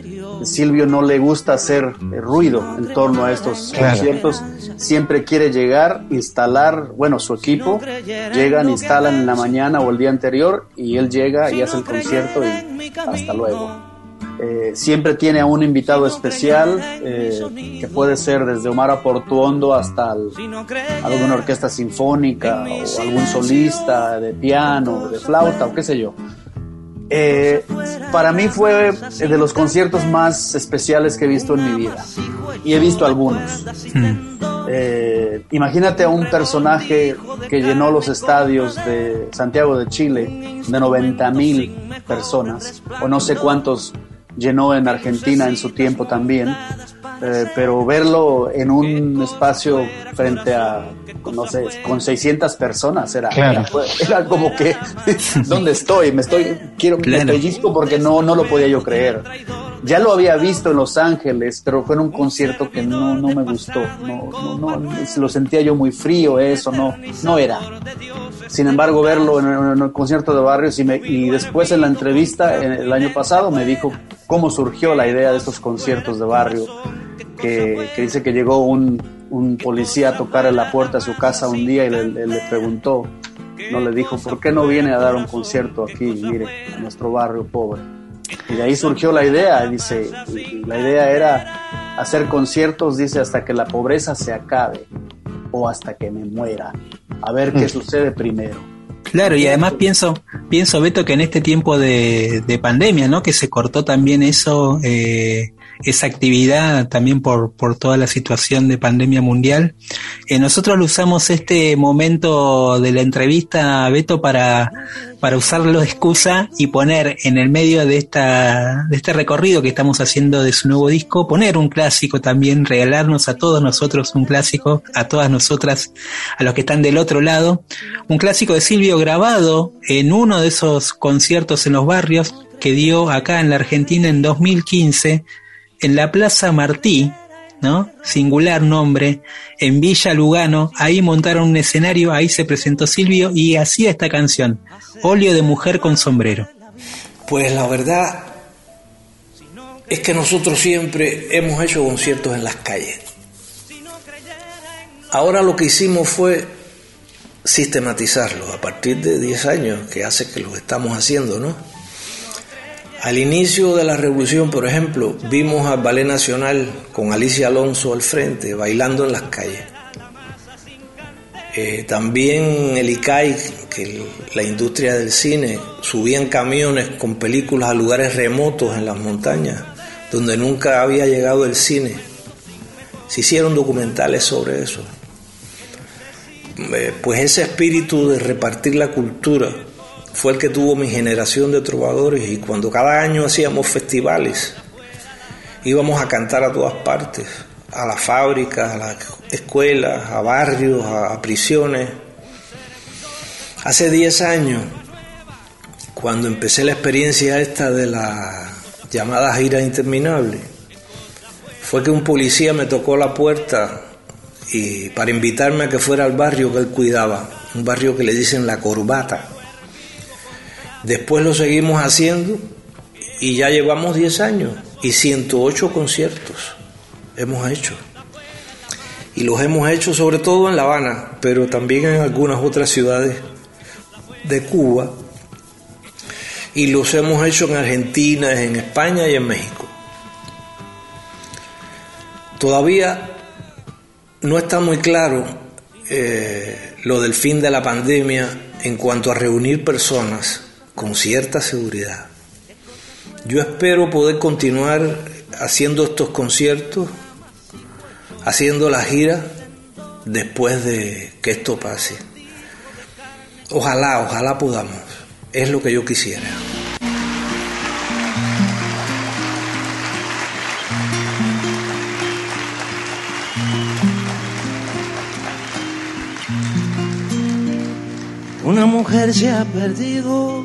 Silvio no le gusta hacer eh, ruido en torno a estos Claro. conciertos. Siempre quiere llegar, instalar, bueno, su equipo, llegan, instalan en la mañana o el día anterior y él llega y hace el concierto y hasta luego. Eh, siempre tiene a un invitado especial, eh, que puede ser desde Omar Aportuondo hasta el- alguna orquesta sinfónica o algún solista de piano, de flauta o qué sé yo. Eh, para mí fue de los conciertos más especiales que he visto en mi vida. Y he visto algunos. Eh, imagínate a un personaje que llenó los estadios de Santiago de Chile de 90 mil personas, o no sé cuántos llenó en Argentina en su tiempo también, eh, pero verlo en un espacio frente a, no sé, con 600 personas era, Claro. era, era como que, ¿dónde estoy? Me estoy, quiero, me Claro. pellizco porque no, no lo podía yo creer. Ya lo había visto en Los Ángeles, pero fue en un concierto que no, no me gustó. No, no, no, lo sentía yo muy frío, eso, no, no era. Sin embargo, verlo en, en el concierto de Barrios y, después en la entrevista en el año pasado me dijo cómo surgió la idea de estos conciertos de barrio, que, que dice que llegó un, un policía a tocar en la puerta de su casa un día y le- le preguntó, no le dijo, ¿por qué no viene a dar un concierto aquí, mire, a nuestro barrio pobre? Y de ahí surgió la idea, dice, la idea era hacer conciertos, dice, hasta que la pobreza se acabe o hasta que me muera, a ver qué sucede primero. Claro, y además pienso, pienso Beto que en este tiempo de, de pandemia, ¿no? Que se cortó también eso, eh, esa actividad también por, por toda la situación de pandemia mundial. Eh, nosotros usamos este momento de la entrevista, Beto, para, para usarlo de excusa y poner en el medio de esta, de este recorrido que estamos haciendo de su nuevo disco, poner un clásico también, regalarnos a todos nosotros un clásico, a todas nosotras, a los que están del otro lado, un clásico de Silvio grabado en uno de esos conciertos en los barrios que dio acá en la Argentina en 2015 en la Plaza Martí, ¿no? Singular nombre, en Villa Lugano, ahí montaron un escenario, ahí se presentó Silvio y hacía esta canción, Óleo de mujer con sombrero. Pues la verdad es que nosotros siempre hemos hecho conciertos en las calles. Ahora lo que hicimos fue sistematizarlo a partir de 10 años que hace que lo estamos haciendo, ¿no? Al inicio de la revolución, por ejemplo, vimos al Ballet Nacional con Alicia Alonso al frente, bailando en las calles. Eh, también el ICAI, que el- la industria del cine, subían camiones con películas a lugares remotos en las montañas, donde nunca había llegado el cine. Se hicieron documentales sobre eso. Eh, pues ese espíritu de repartir la cultura fue el que tuvo mi generación de trovadores y cuando cada año hacíamos festivales, íbamos a cantar a todas partes, a las fábricas, a las escuelas, a barrios, a, prisiones. Hace 10 años, cuando empecé la experiencia esta de la llamada gira interminable, fue que un policía me tocó la puerta y para invitarme a que fuera al barrio que él cuidaba, un barrio que le dicen La Corbata. Después lo seguimos haciendo y ya llevamos 10 años y 108 conciertos hemos hecho. Y los hemos hecho sobre todo en La Habana, pero también en algunas otras ciudades de Cuba. Y los hemos hecho en Argentina, en España y en México. Todavía no está muy claro eh, lo del fin de la pandemia en cuanto a reunir personas con cierta seguridad. Yo espero poder continuar haciendo estos conciertos, haciendo la gira después de que esto pase. Ojalá, ojalá podamos. Es lo que yo quisiera. Una mujer se ha perdido,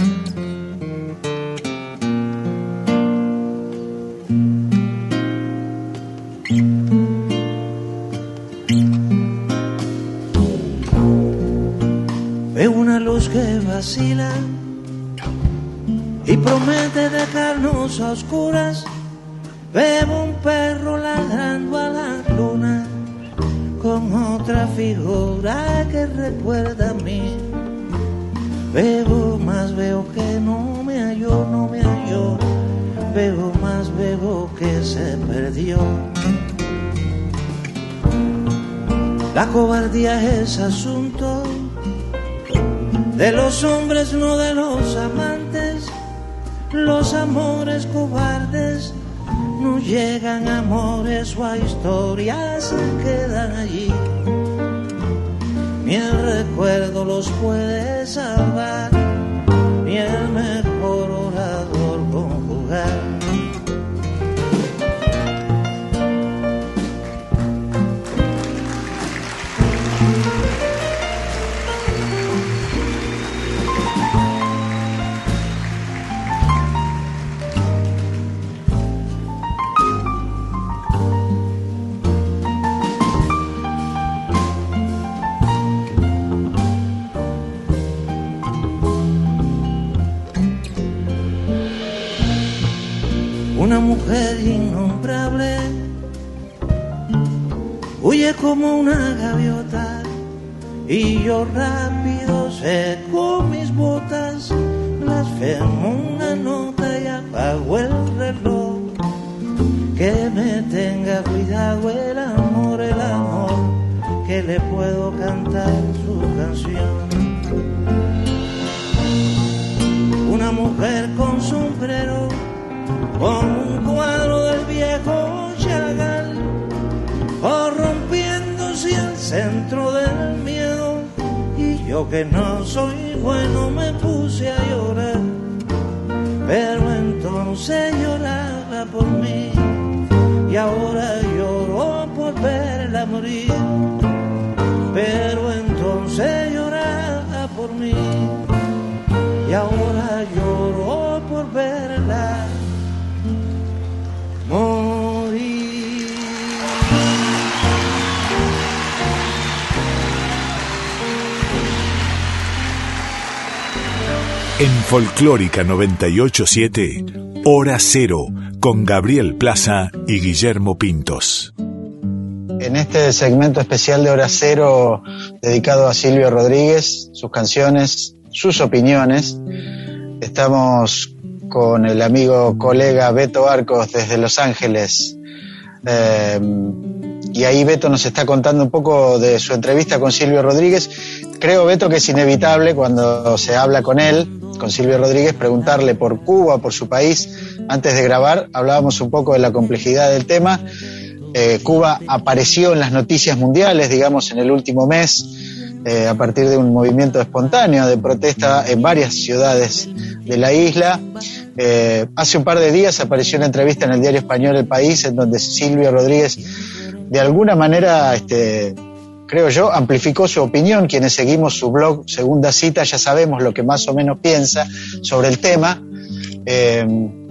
Que vacila y promete dejarnos a oscuras. Veo un perro ladrando a la luna con otra figura que recuerda a mí. Veo más, veo que no me halló, no me halló. Veo más, veo que se perdió. La cobardía es asunto de los hombres, no de los amantes. Los amores cobardes no llegan a amores o a historias, se quedan allí. ni el recuerdo los puede salvar, ni el Una mujer innombrable huye como una gaviota y yo rápido seco mis botas, blasfemo una nota y apago el reloj. Que me tenga cuidado el amor, el amor, que le puedo cantar su canción. Una mujer con sombrero con un cuadro del viejo Chagall, corrompiéndose al centro del miedo. Y yo que no soy bueno me puse a llorar, pero entonces lloraba por mí y ahora lloro por verla morir. Pero entonces lloraba por mí y ahora lloro por verla En Folclórica 987, Hora Cero, con Gabriel Plaza y Guillermo Pintos. En este segmento especial de Hora Cero dedicado a Silvio Rodríguez, sus canciones, sus opiniones, estamos con el amigo colega Beto Arcos desde Los Ángeles. Eh, y ahí Beto nos está contando un poco de su entrevista con Silvio Rodríguez. Creo, Beto, que es inevitable cuando se habla con él, con Silvio Rodríguez, preguntarle por Cuba, por su país. Antes de grabar hablábamos un poco de la complejidad del tema. Eh, Cuba apareció en las noticias mundiales, digamos, en el último mes, eh, a partir de un movimiento espontáneo de protesta en varias ciudades de la isla. Eh, hace un par de días apareció una entrevista en el diario español El País, en donde Silvio Rodríguez, de alguna manera, este, creo yo, amplificó su opinión. Quienes seguimos su blog Segunda Cita ya sabemos lo que más o menos piensa sobre el tema. Eh,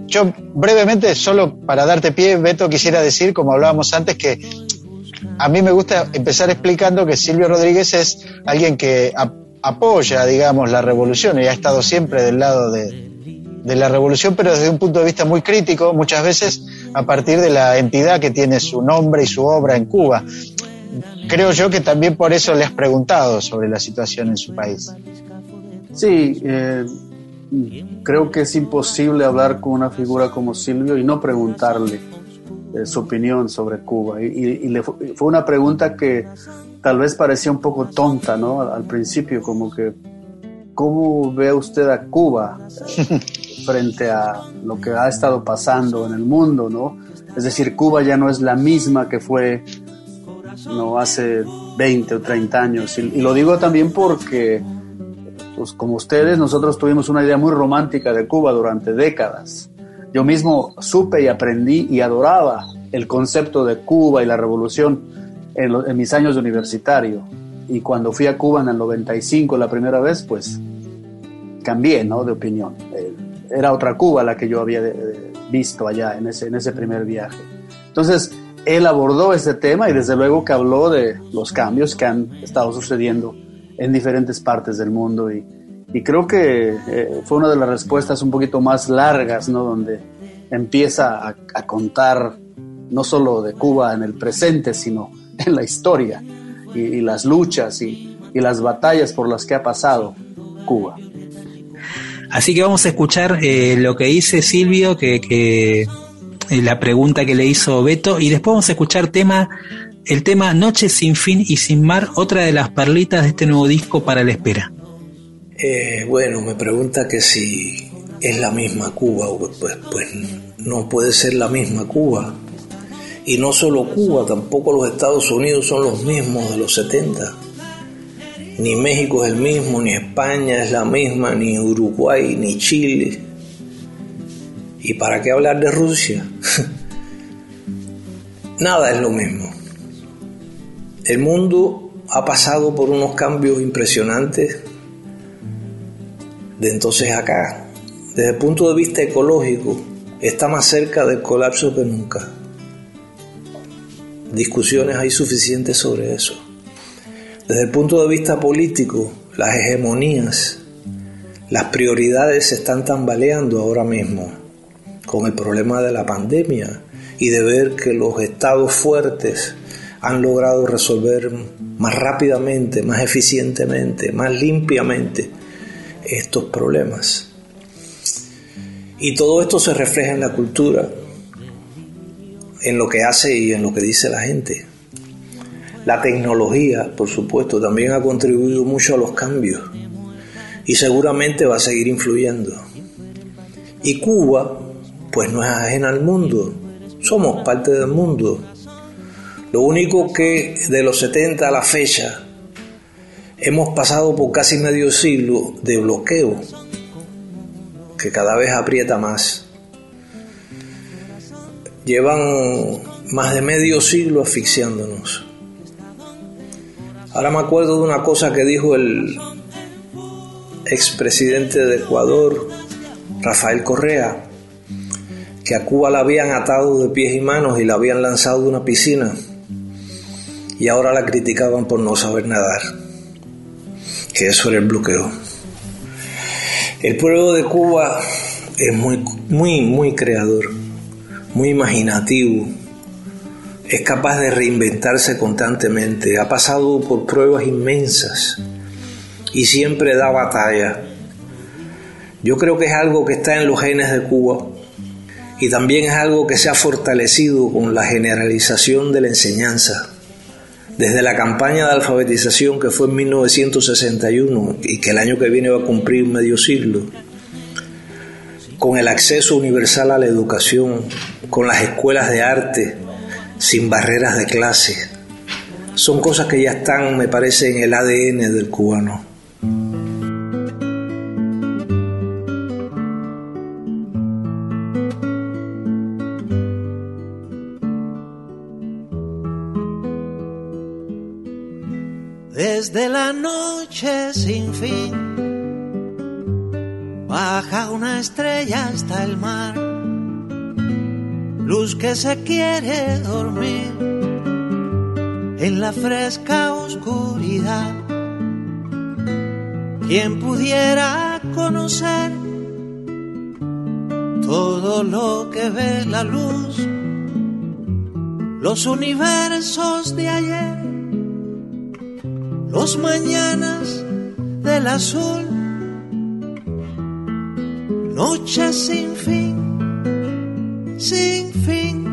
yo brevemente, solo para darte pie, Beto, quisiera decir, como hablábamos antes, que a mí me gusta empezar explicando que Silvio Rodríguez es alguien que ap apoya, digamos, la revolución y ha estado siempre del lado de, de la revolución, pero desde un punto de vista muy crítico, muchas veces a partir de la entidad que tiene su nombre y su obra en Cuba. Creo yo que también por eso le has preguntado sobre la situación en su país. Sí, eh, creo que es imposible hablar con una figura como Silvio y no preguntarle eh, su opinión sobre Cuba. Y, y, y le fu- fue una pregunta que tal vez parecía un poco tonta, ¿no? Al, al principio, como que, ¿cómo ve usted a Cuba frente a lo que ha estado pasando en el mundo, ¿no? Es decir, Cuba ya no es la misma que fue no hace 20 o 30 años. Y, lo digo también porque, pues como ustedes, nosotros tuvimos una idea muy romántica de Cuba durante décadas. Yo mismo supe y aprendí y adoraba el concepto de Cuba y la revolución en, en mis años de universitario. Y cuando fui a Cuba en el 95 la primera vez, pues cambié ¿no? de opinión. Eh, era otra Cuba la que yo había de- visto allá en ese, en ese primer viaje. Entonces, él abordó ese tema y desde luego que habló de los cambios que han estado sucediendo en diferentes partes del mundo y, y creo que eh, fue una de las respuestas un poquito más largas, ¿no? Donde empieza a, a contar no solo de Cuba en el presente, sino en la historia y, y las luchas y, y las batallas por las que ha pasado Cuba. Así que vamos a escuchar eh, lo que dice Silvio, que, que eh, la pregunta que le hizo Beto, y después vamos a escuchar tema, el tema Noche sin fin y sin mar, otra de las perlitas de este nuevo disco para la espera. Eh, bueno, me pregunta que si es la misma Cuba, pues, pues no puede ser la misma Cuba. Y no solo Cuba, tampoco los Estados Unidos son los mismos de los 70. Ni México es el mismo, ni España es la misma, ni Uruguay, ni Chile. ¿Y para qué hablar de Rusia? Nada es lo mismo. El mundo ha pasado por unos cambios impresionantes de entonces acá. Desde el punto de vista ecológico, está más cerca del colapso que nunca. Discusiones hay suficientes sobre eso. Desde el punto de vista político, las hegemonías, las prioridades se están tambaleando ahora mismo con el problema de la pandemia y de ver que los estados fuertes han logrado resolver más rápidamente, más eficientemente, más limpiamente estos problemas. Y todo esto se refleja en la cultura, en lo que hace y en lo que dice la gente. La tecnología, por supuesto, también ha contribuido mucho a los cambios y seguramente va a seguir influyendo. Y Cuba, pues no es ajena al mundo, somos parte del mundo. Lo único que de los 70 a la fecha hemos pasado por casi medio siglo de bloqueo que cada vez aprieta más. Llevan más de medio siglo asfixiándonos. Ahora me acuerdo de una cosa que dijo el expresidente de Ecuador, Rafael Correa, que a Cuba la habían atado de pies y manos y la habían lanzado de una piscina y ahora la criticaban por no saber nadar, que eso era el bloqueo. El pueblo de Cuba es muy, muy, muy creador, muy imaginativo, es capaz de reinventarse constantemente, ha pasado por pruebas inmensas y siempre da batalla. Yo creo que es algo que está en los genes de Cuba y también es algo que se ha fortalecido con la generalización de la enseñanza. Desde la campaña de alfabetización que fue en 1961 y que el año que viene va a cumplir medio siglo, con el acceso universal a la educación, con las escuelas de arte, sin barreras de clase. Son cosas que ya están, me parece, en el ADN del cubano. Desde la noche sin fin baja una estrella hasta el mar, luz que se quiere dormir en la fresca oscuridad. Quien pudiera conocer todo lo que ve la luz, los universos de ayer los mañanas del azul, noches sin fin, sin fin,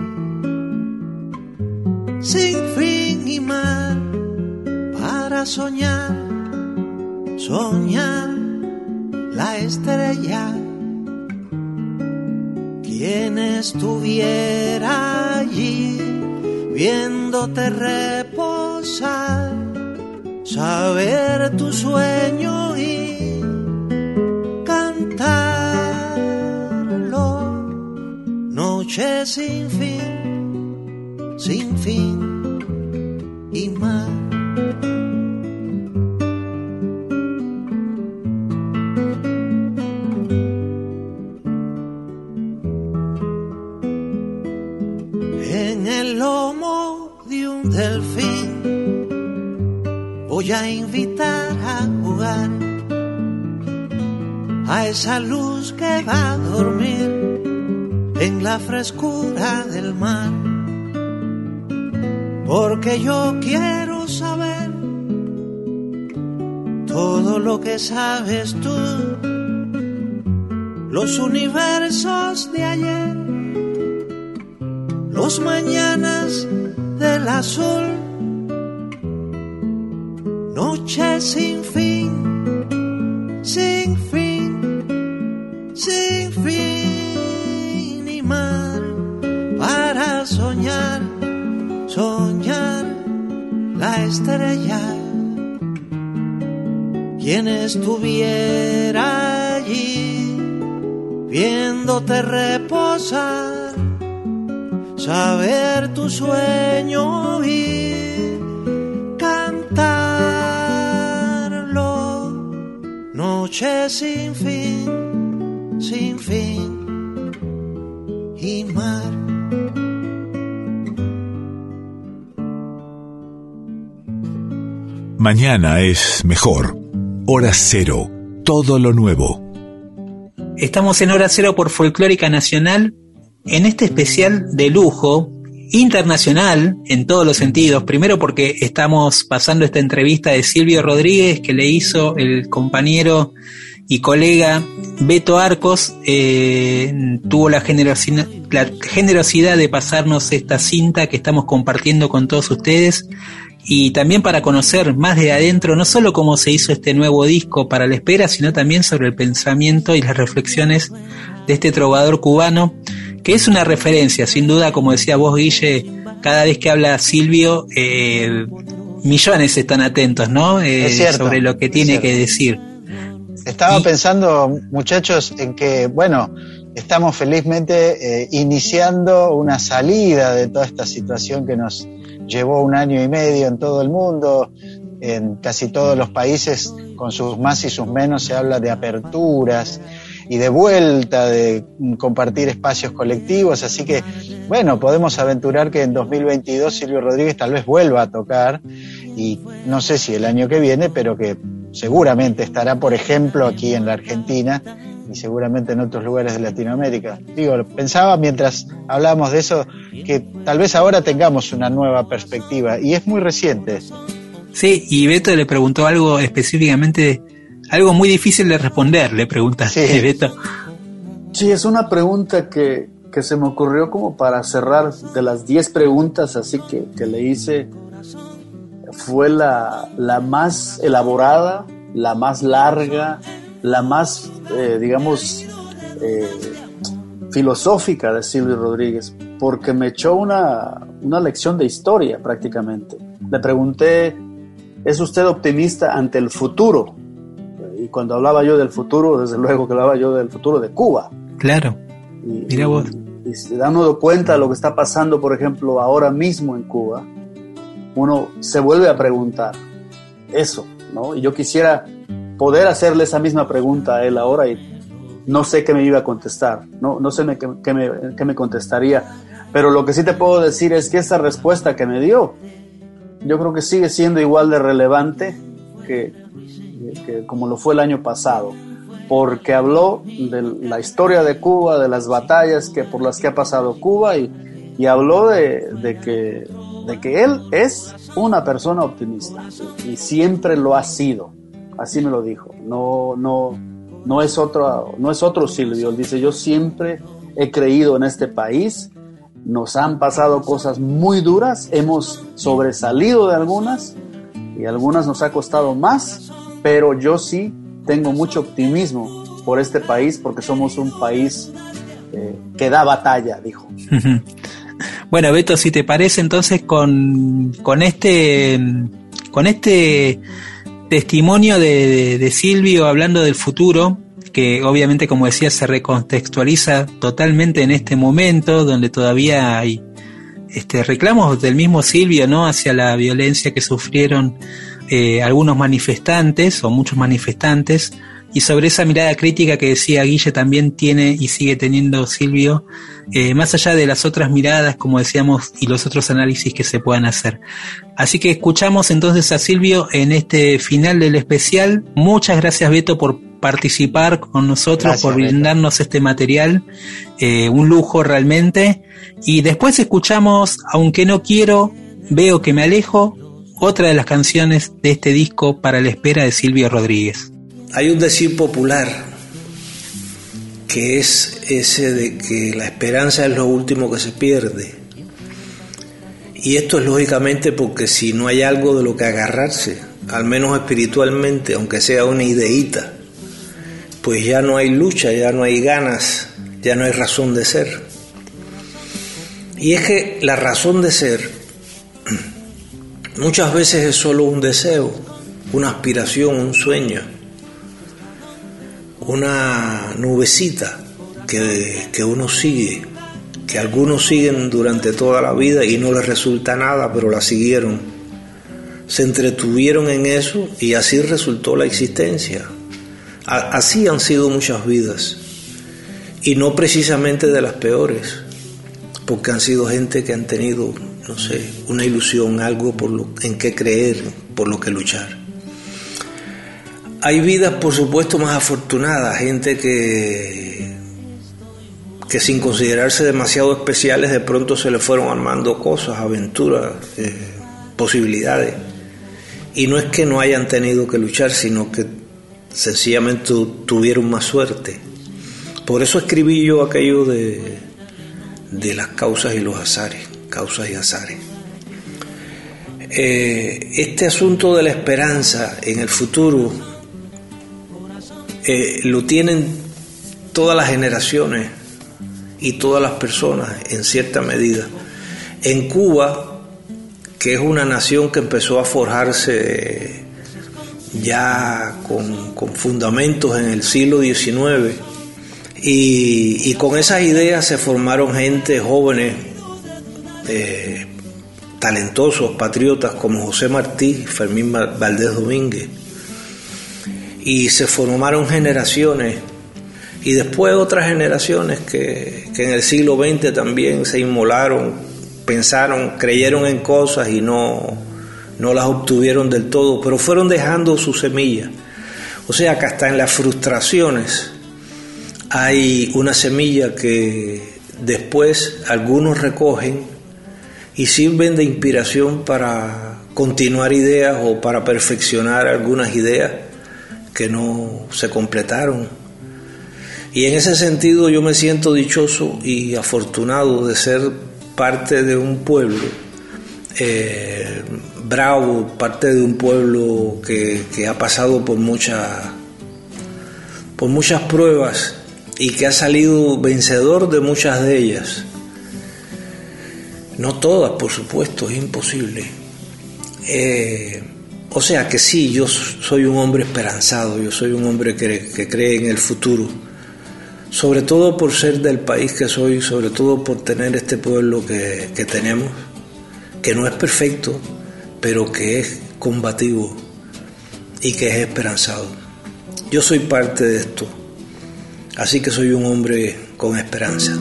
sin fin y mar para soñar, soñar la estrella. Quien estuviera allí viéndote reposar saber tu sueño y Noche sin fin, sin fin y más. En el lomo de un delfín voy a invitar a jugar a esa luz que va a dormir en la frescura del mar. Porque yo quiero saber todo lo que sabes tú, los universos de ayer, los mañanas del azul. Noche sin fin, estrella. quien estuviera allí viéndote reposar, saber tu sueño y cantarlo, noche sin fin, sin fin y mar. Mañana es mejor. Hora cero. Todo lo nuevo. Estamos en Hora Cero por Folclórica Nacional, en este especial de lujo, internacional en todos los sentidos. Primero porque estamos pasando esta entrevista de Silvio Rodríguez que le hizo el compañero y colega Beto Arcos. eh, tuvo la, generosi- la generosidad de pasarnos esta cinta que estamos compartiendo con todos ustedes y también para conocer más de adentro, no solo cómo se hizo este nuevo disco para la espera, sino también sobre el pensamiento y las reflexiones de este trovador cubano, que es una referencia, sin duda, como decía vos, Guille, cada vez que habla Silvio, eh, millones están atentos, ¿no? Eh, Es cierto, sobre lo que tiene que decir. Estaba pensando, muchachos, en que, bueno, estamos felizmente eh, iniciando una salida de toda esta situación que nos llevó un año y medio en todo el mundo, en casi todos los países, con sus más y sus menos, se habla de aperturas y de vuelta, de compartir espacios colectivos, así que, bueno, podemos aventurar que en 2022 Silvio Rodríguez tal vez vuelva a tocar y no sé si el año que viene, pero que seguramente estará, por ejemplo, aquí en la Argentina y seguramente en otros lugares de Latinoamérica. Digo, pensaba mientras hablábamos de eso que tal vez ahora tengamos una nueva perspectiva y es muy reciente. Sí, y Beto le preguntó algo específicamente, algo muy difícil de responder, le preguntaste, Beto. Sí, es una pregunta que, que se me ocurrió como para cerrar de las 10 preguntas así que, que le hice. Fue la, la más elaborada, la más larga, la más, eh, digamos, eh, filosófica de Silvio Rodríguez, porque me echó una, una lección de historia prácticamente. Le pregunté, ¿es usted optimista ante el futuro? Y cuando hablaba yo del futuro, desde luego que hablaba yo del futuro de Cuba. Claro, Y, mira vos. y se da uno cuenta de lo que está pasando, por ejemplo, ahora mismo en Cuba, uno se vuelve a preguntar eso, ¿no? Y yo quisiera poder hacerle esa misma pregunta a él ahora y no sé qué me iba a contestar, no, no sé me- qué, qué me, qué me contestaría, pero lo que sí te puedo decir es que esa respuesta que me dio, yo creo que sigue siendo igual de relevante que, que como lo fue el año pasado, porque habló de la historia de Cuba, de las batallas que, por las que ha pasado Cuba y, y habló de, de que, de que él es una persona optimista y, siempre lo ha sido, así me lo dijo, no, no, no, es otro, no es otro Silvio, él dice yo siempre he creído en este país, nos han pasado cosas muy duras, hemos sobresalido de algunas y algunas nos ha costado más, pero yo sí tengo mucho optimismo por este país porque somos un país eh, que da batalla, dijo. Bueno, Beto, si te parece, entonces con, con este con este testimonio de, de- Silvio hablando del futuro, que obviamente, como decía, se recontextualiza totalmente en este momento, donde todavía hay este reclamos del mismo Silvio, ¿no? Hacia la violencia que sufrieron eh, algunos manifestantes o muchos manifestantes. Y sobre esa mirada crítica que decía Guille también tiene y sigue teniendo Silvio, eh, más allá de las otras miradas, como decíamos, y los otros análisis que se puedan hacer. Así que escuchamos entonces a Silvio en este final del especial. Muchas gracias Beto por participar con nosotros, Gracias, por Beto. brindarnos este material, eh, un lujo realmente. Y después escuchamos, aunque no quiero, veo que me alejo, otra de las canciones de este disco para la espera de Silvio Rodríguez. Hay un decir popular que es ese de que la esperanza es lo último que se pierde. Y esto es lógicamente porque si no hay algo de lo que agarrarse, al menos espiritualmente, aunque sea una ideíta, pues ya no hay lucha, ya no hay ganas, ya no hay razón de ser. Y es que la razón de ser muchas veces es solo un deseo, una aspiración, un sueño una nubecita que, que uno sigue, que algunos siguen durante toda la vida y no les resulta nada, pero la siguieron. Se entretuvieron en eso y así resultó la existencia. Así han sido muchas vidas y no precisamente de las peores, porque han sido gente que han tenido, no sé, una ilusión, algo por lo, en qué creer, por lo que luchar. Hay vidas, por supuesto, más afortunadas, gente que, que sin considerarse demasiado especiales, de pronto se le fueron armando cosas, aventuras, eh, posibilidades. Y no es que no hayan tenido que luchar, sino que sencillamente tu- tuvieron más suerte. Por eso escribí yo aquello de, de las causas y los azares, causas y azares. Eh, este asunto de la esperanza en el futuro lo tienen todas las generaciones y todas las personas en cierta medida. En Cuba, que es una nación que empezó a forjarse ya con, fundamentos en el siglo XIX, y, con esas ideas se formaron gente jóvenes, eh, talentosos, patriotas como José Martí, Fermín Val- Valdés Domínguez, y se formaron generaciones y después otras generaciones que, que en el siglo XX también se inmolaron, pensaron, creyeron en cosas y no, no las obtuvieron del todo, pero fueron dejando su semilla. O sea que hasta en las frustraciones hay una semilla que después algunos recogen y sirven de inspiración para continuar ideas o para perfeccionar algunas ideas que no se completaron. Y en ese sentido yo me siento dichoso y afortunado de ser parte de un pueblo eh, bravo, parte de un pueblo que, ha pasado por, mucha, por muchas pruebas y que ha salido vencedor de muchas de ellas. No todas, por supuesto, es imposible. Eh, o sea que sí, yo soy un hombre esperanzado, yo soy un hombre que, que cree en el futuro, sobre todo por ser del país que soy, sobre todo por tener este pueblo que, que tenemos, que no es perfecto, pero que es combativo y que es esperanzado. Yo soy parte de esto, así que soy un hombre con esperanza.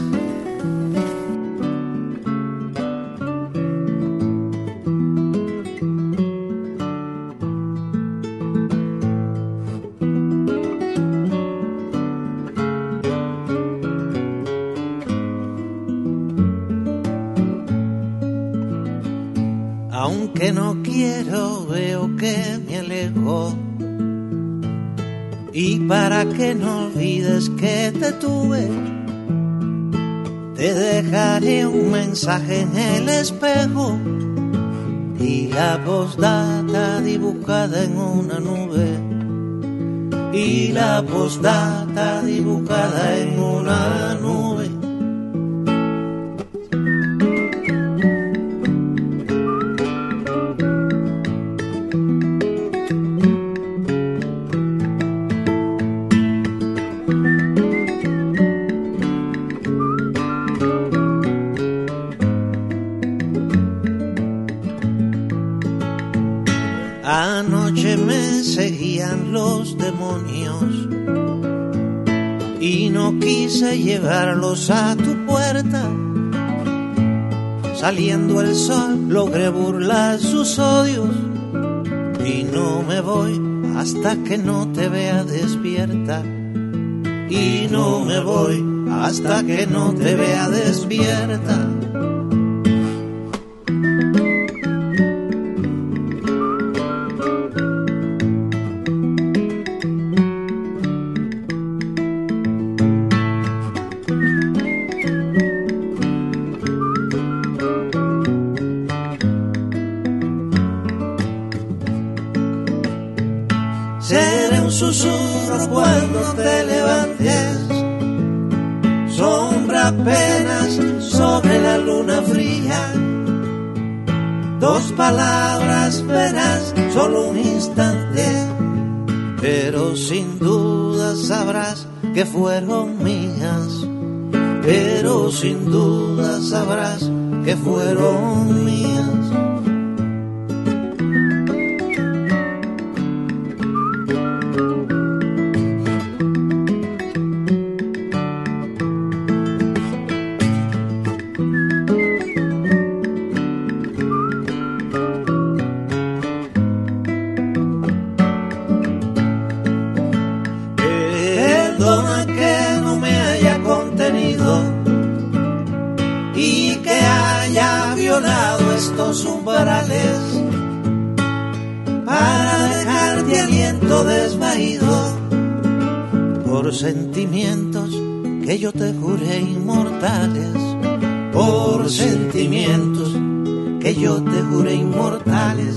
Aunque no quiero, veo que me alejo. Y para que no olvides que te tuve, te dejaré un mensaje en el espejo y la postdata dibujada en una nube. Y la postdata dibujada en una nube. A tu puerta. Saliendo el sol logré burlar sus odios y no me voy hasta que no te vea despierta. Y no me voy hasta que no te vea despierta. Por sentimientos que yo te juré inmortales, por sentimientos que yo te juré inmortales.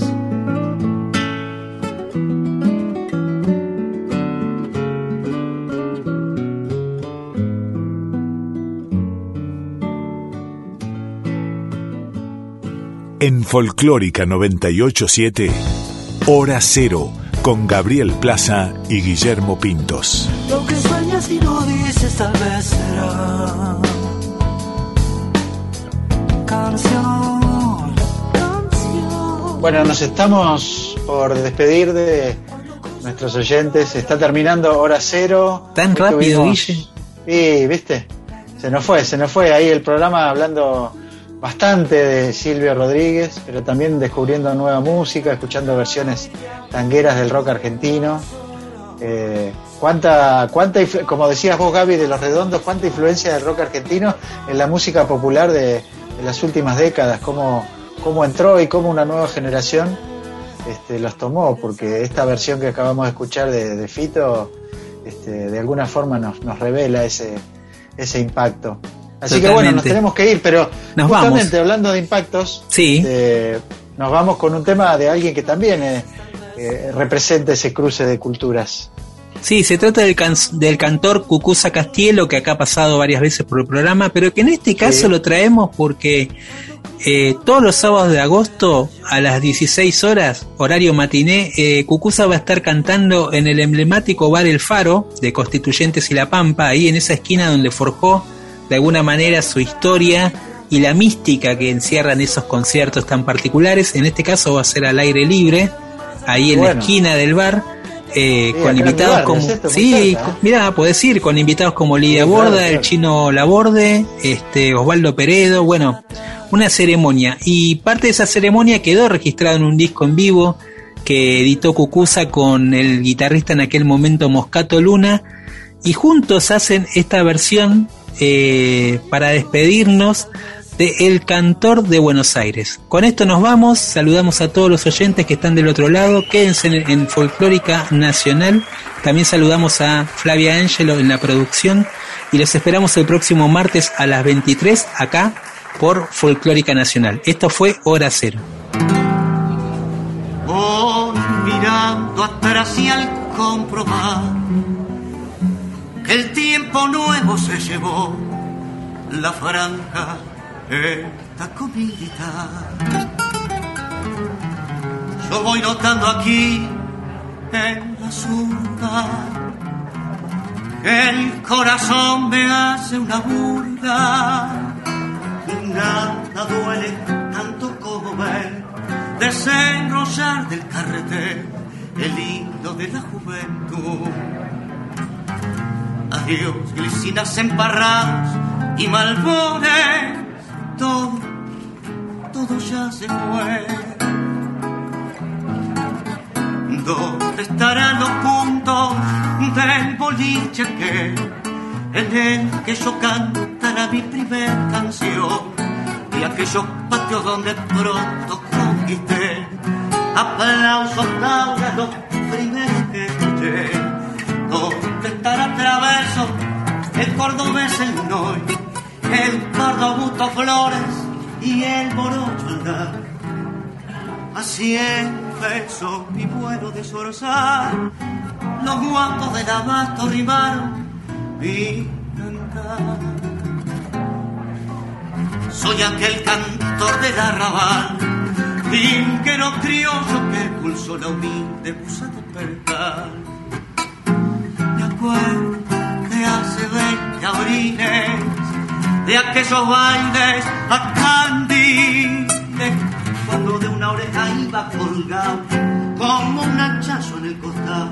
En Folclórica 987, Hora Cero, con Gabriel Plaza y Guillermo Pintos. Lo que y no dices tal vez será canción, canción. Bueno, nos estamos por despedir de nuestros oyentes. Está terminando hora cero. Tan Hoy rápido, Guille. Sí, viste. Se nos fue, se nos fue ahí el programa hablando bastante de Silvio Rodríguez, pero también descubriendo nueva música, escuchando versiones tangueras del rock argentino. Eh, cuánta, cuánta, como decías vos, Gaby, de los redondos, cuánta influencia del rock argentino en la música popular de, de las últimas décadas, cómo, cómo entró y cómo una nueva generación este, los tomó, porque esta versión que acabamos de escuchar de, de Fito, este, de alguna forma nos, nos revela ese, ese impacto. Así que bueno, nos tenemos que ir, pero Nos justamente vamos. hablando de impactos, Sí. eh, nos vamos con un tema de alguien que también eh, eh, representa ese cruce de culturas. Sí, se trata del, can- del cantor Cucuza Castielo, que acá ha pasado varias veces por el programa, pero que en este caso Sí. lo traemos porque eh, todos los sábados de agosto a las 16 horas, horario matiné, eh, Cucuza va a estar cantando en el emblemático bar El Faro de Constituyentes y La Pampa, ahí en esa esquina donde forjó de alguna manera su historia y la mística que encierran esos conciertos tan particulares. En este caso va a ser al aire libre, ahí en la esquina del bar. Eh, Sí, con invitados Lugar, como ¿no es esto? Muy sí, cerca, con- ¿eh? mira, podés ir con invitados como Lidia Sí, Borda, claro. el chino Laborde, este Osvaldo Peredo, bueno, una ceremonia y parte de esa ceremonia quedó registrada en un disco en vivo que editó Cucuza con el guitarrista en aquel momento Moscato Luna y juntos hacen esta versión eh, para despedirnos El Cantor de Buenos Aires. Con esto nos vamos, saludamos a todos los oyentes que están del otro lado, quédense en, Folclórica Nacional, también saludamos a Flavia Angelo en la producción y los esperamos el próximo martes a las 23 acá por Folclórica Nacional. Esto fue Hora Cero. Mirando atrás y al comprobar que el tiempo nuevo se llevó la franja esta comidita. Yo voy notando aquí en la zurda que el corazón me hace una burla. Nada duele tanto como ver desenrollar del carretel el hilo de la juventud. Adiós, glicinas emparradas y malbones, todo, todo ya se fue. ¿Dónde estarán los puntos del boliche que en el que yo cantara mi primer canción y aquellos patios donde pronto conquisté. Aplausos lauras los primeros que escuché. ¿Dónde estará traverso el cordobés el noy el cordobuto flores y el morocho andar. A cien pesos mi vuelo de zorzal los guapos del abasto rimaron mi cantar. Soy aquel cantor del arrabal, vinquero criollo que pulsó la humilde musa de percal. Me acuerdo de hace 20 abriles, de aquellos bailes a candiles, cuando de una oreja iba colgado como un hachazo en el costado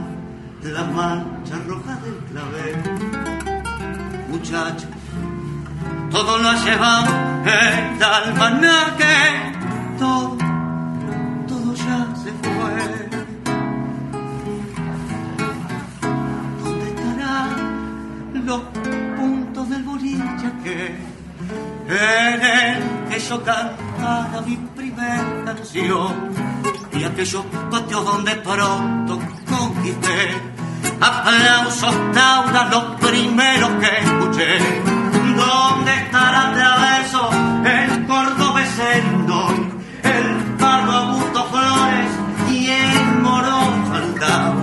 de la mancha roja del clavel. Muchacho, todo lo ha llevado el almanaque, todo, todo ya se fue. ¿Dónde estarán los puntos del boliche que en el que yo cantara mi primer canción y aquellos patios donde pronto conquisté. Aplausos tauras los primeros que escuché. ¿Dónde estará traveso el cordobesendo el pardo Augusto Flores y el morocho Aldao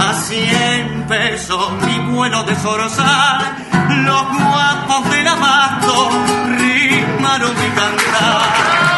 a cien pesos mi vuelo de Sorosal los guapos del abasto rimaron mi cantar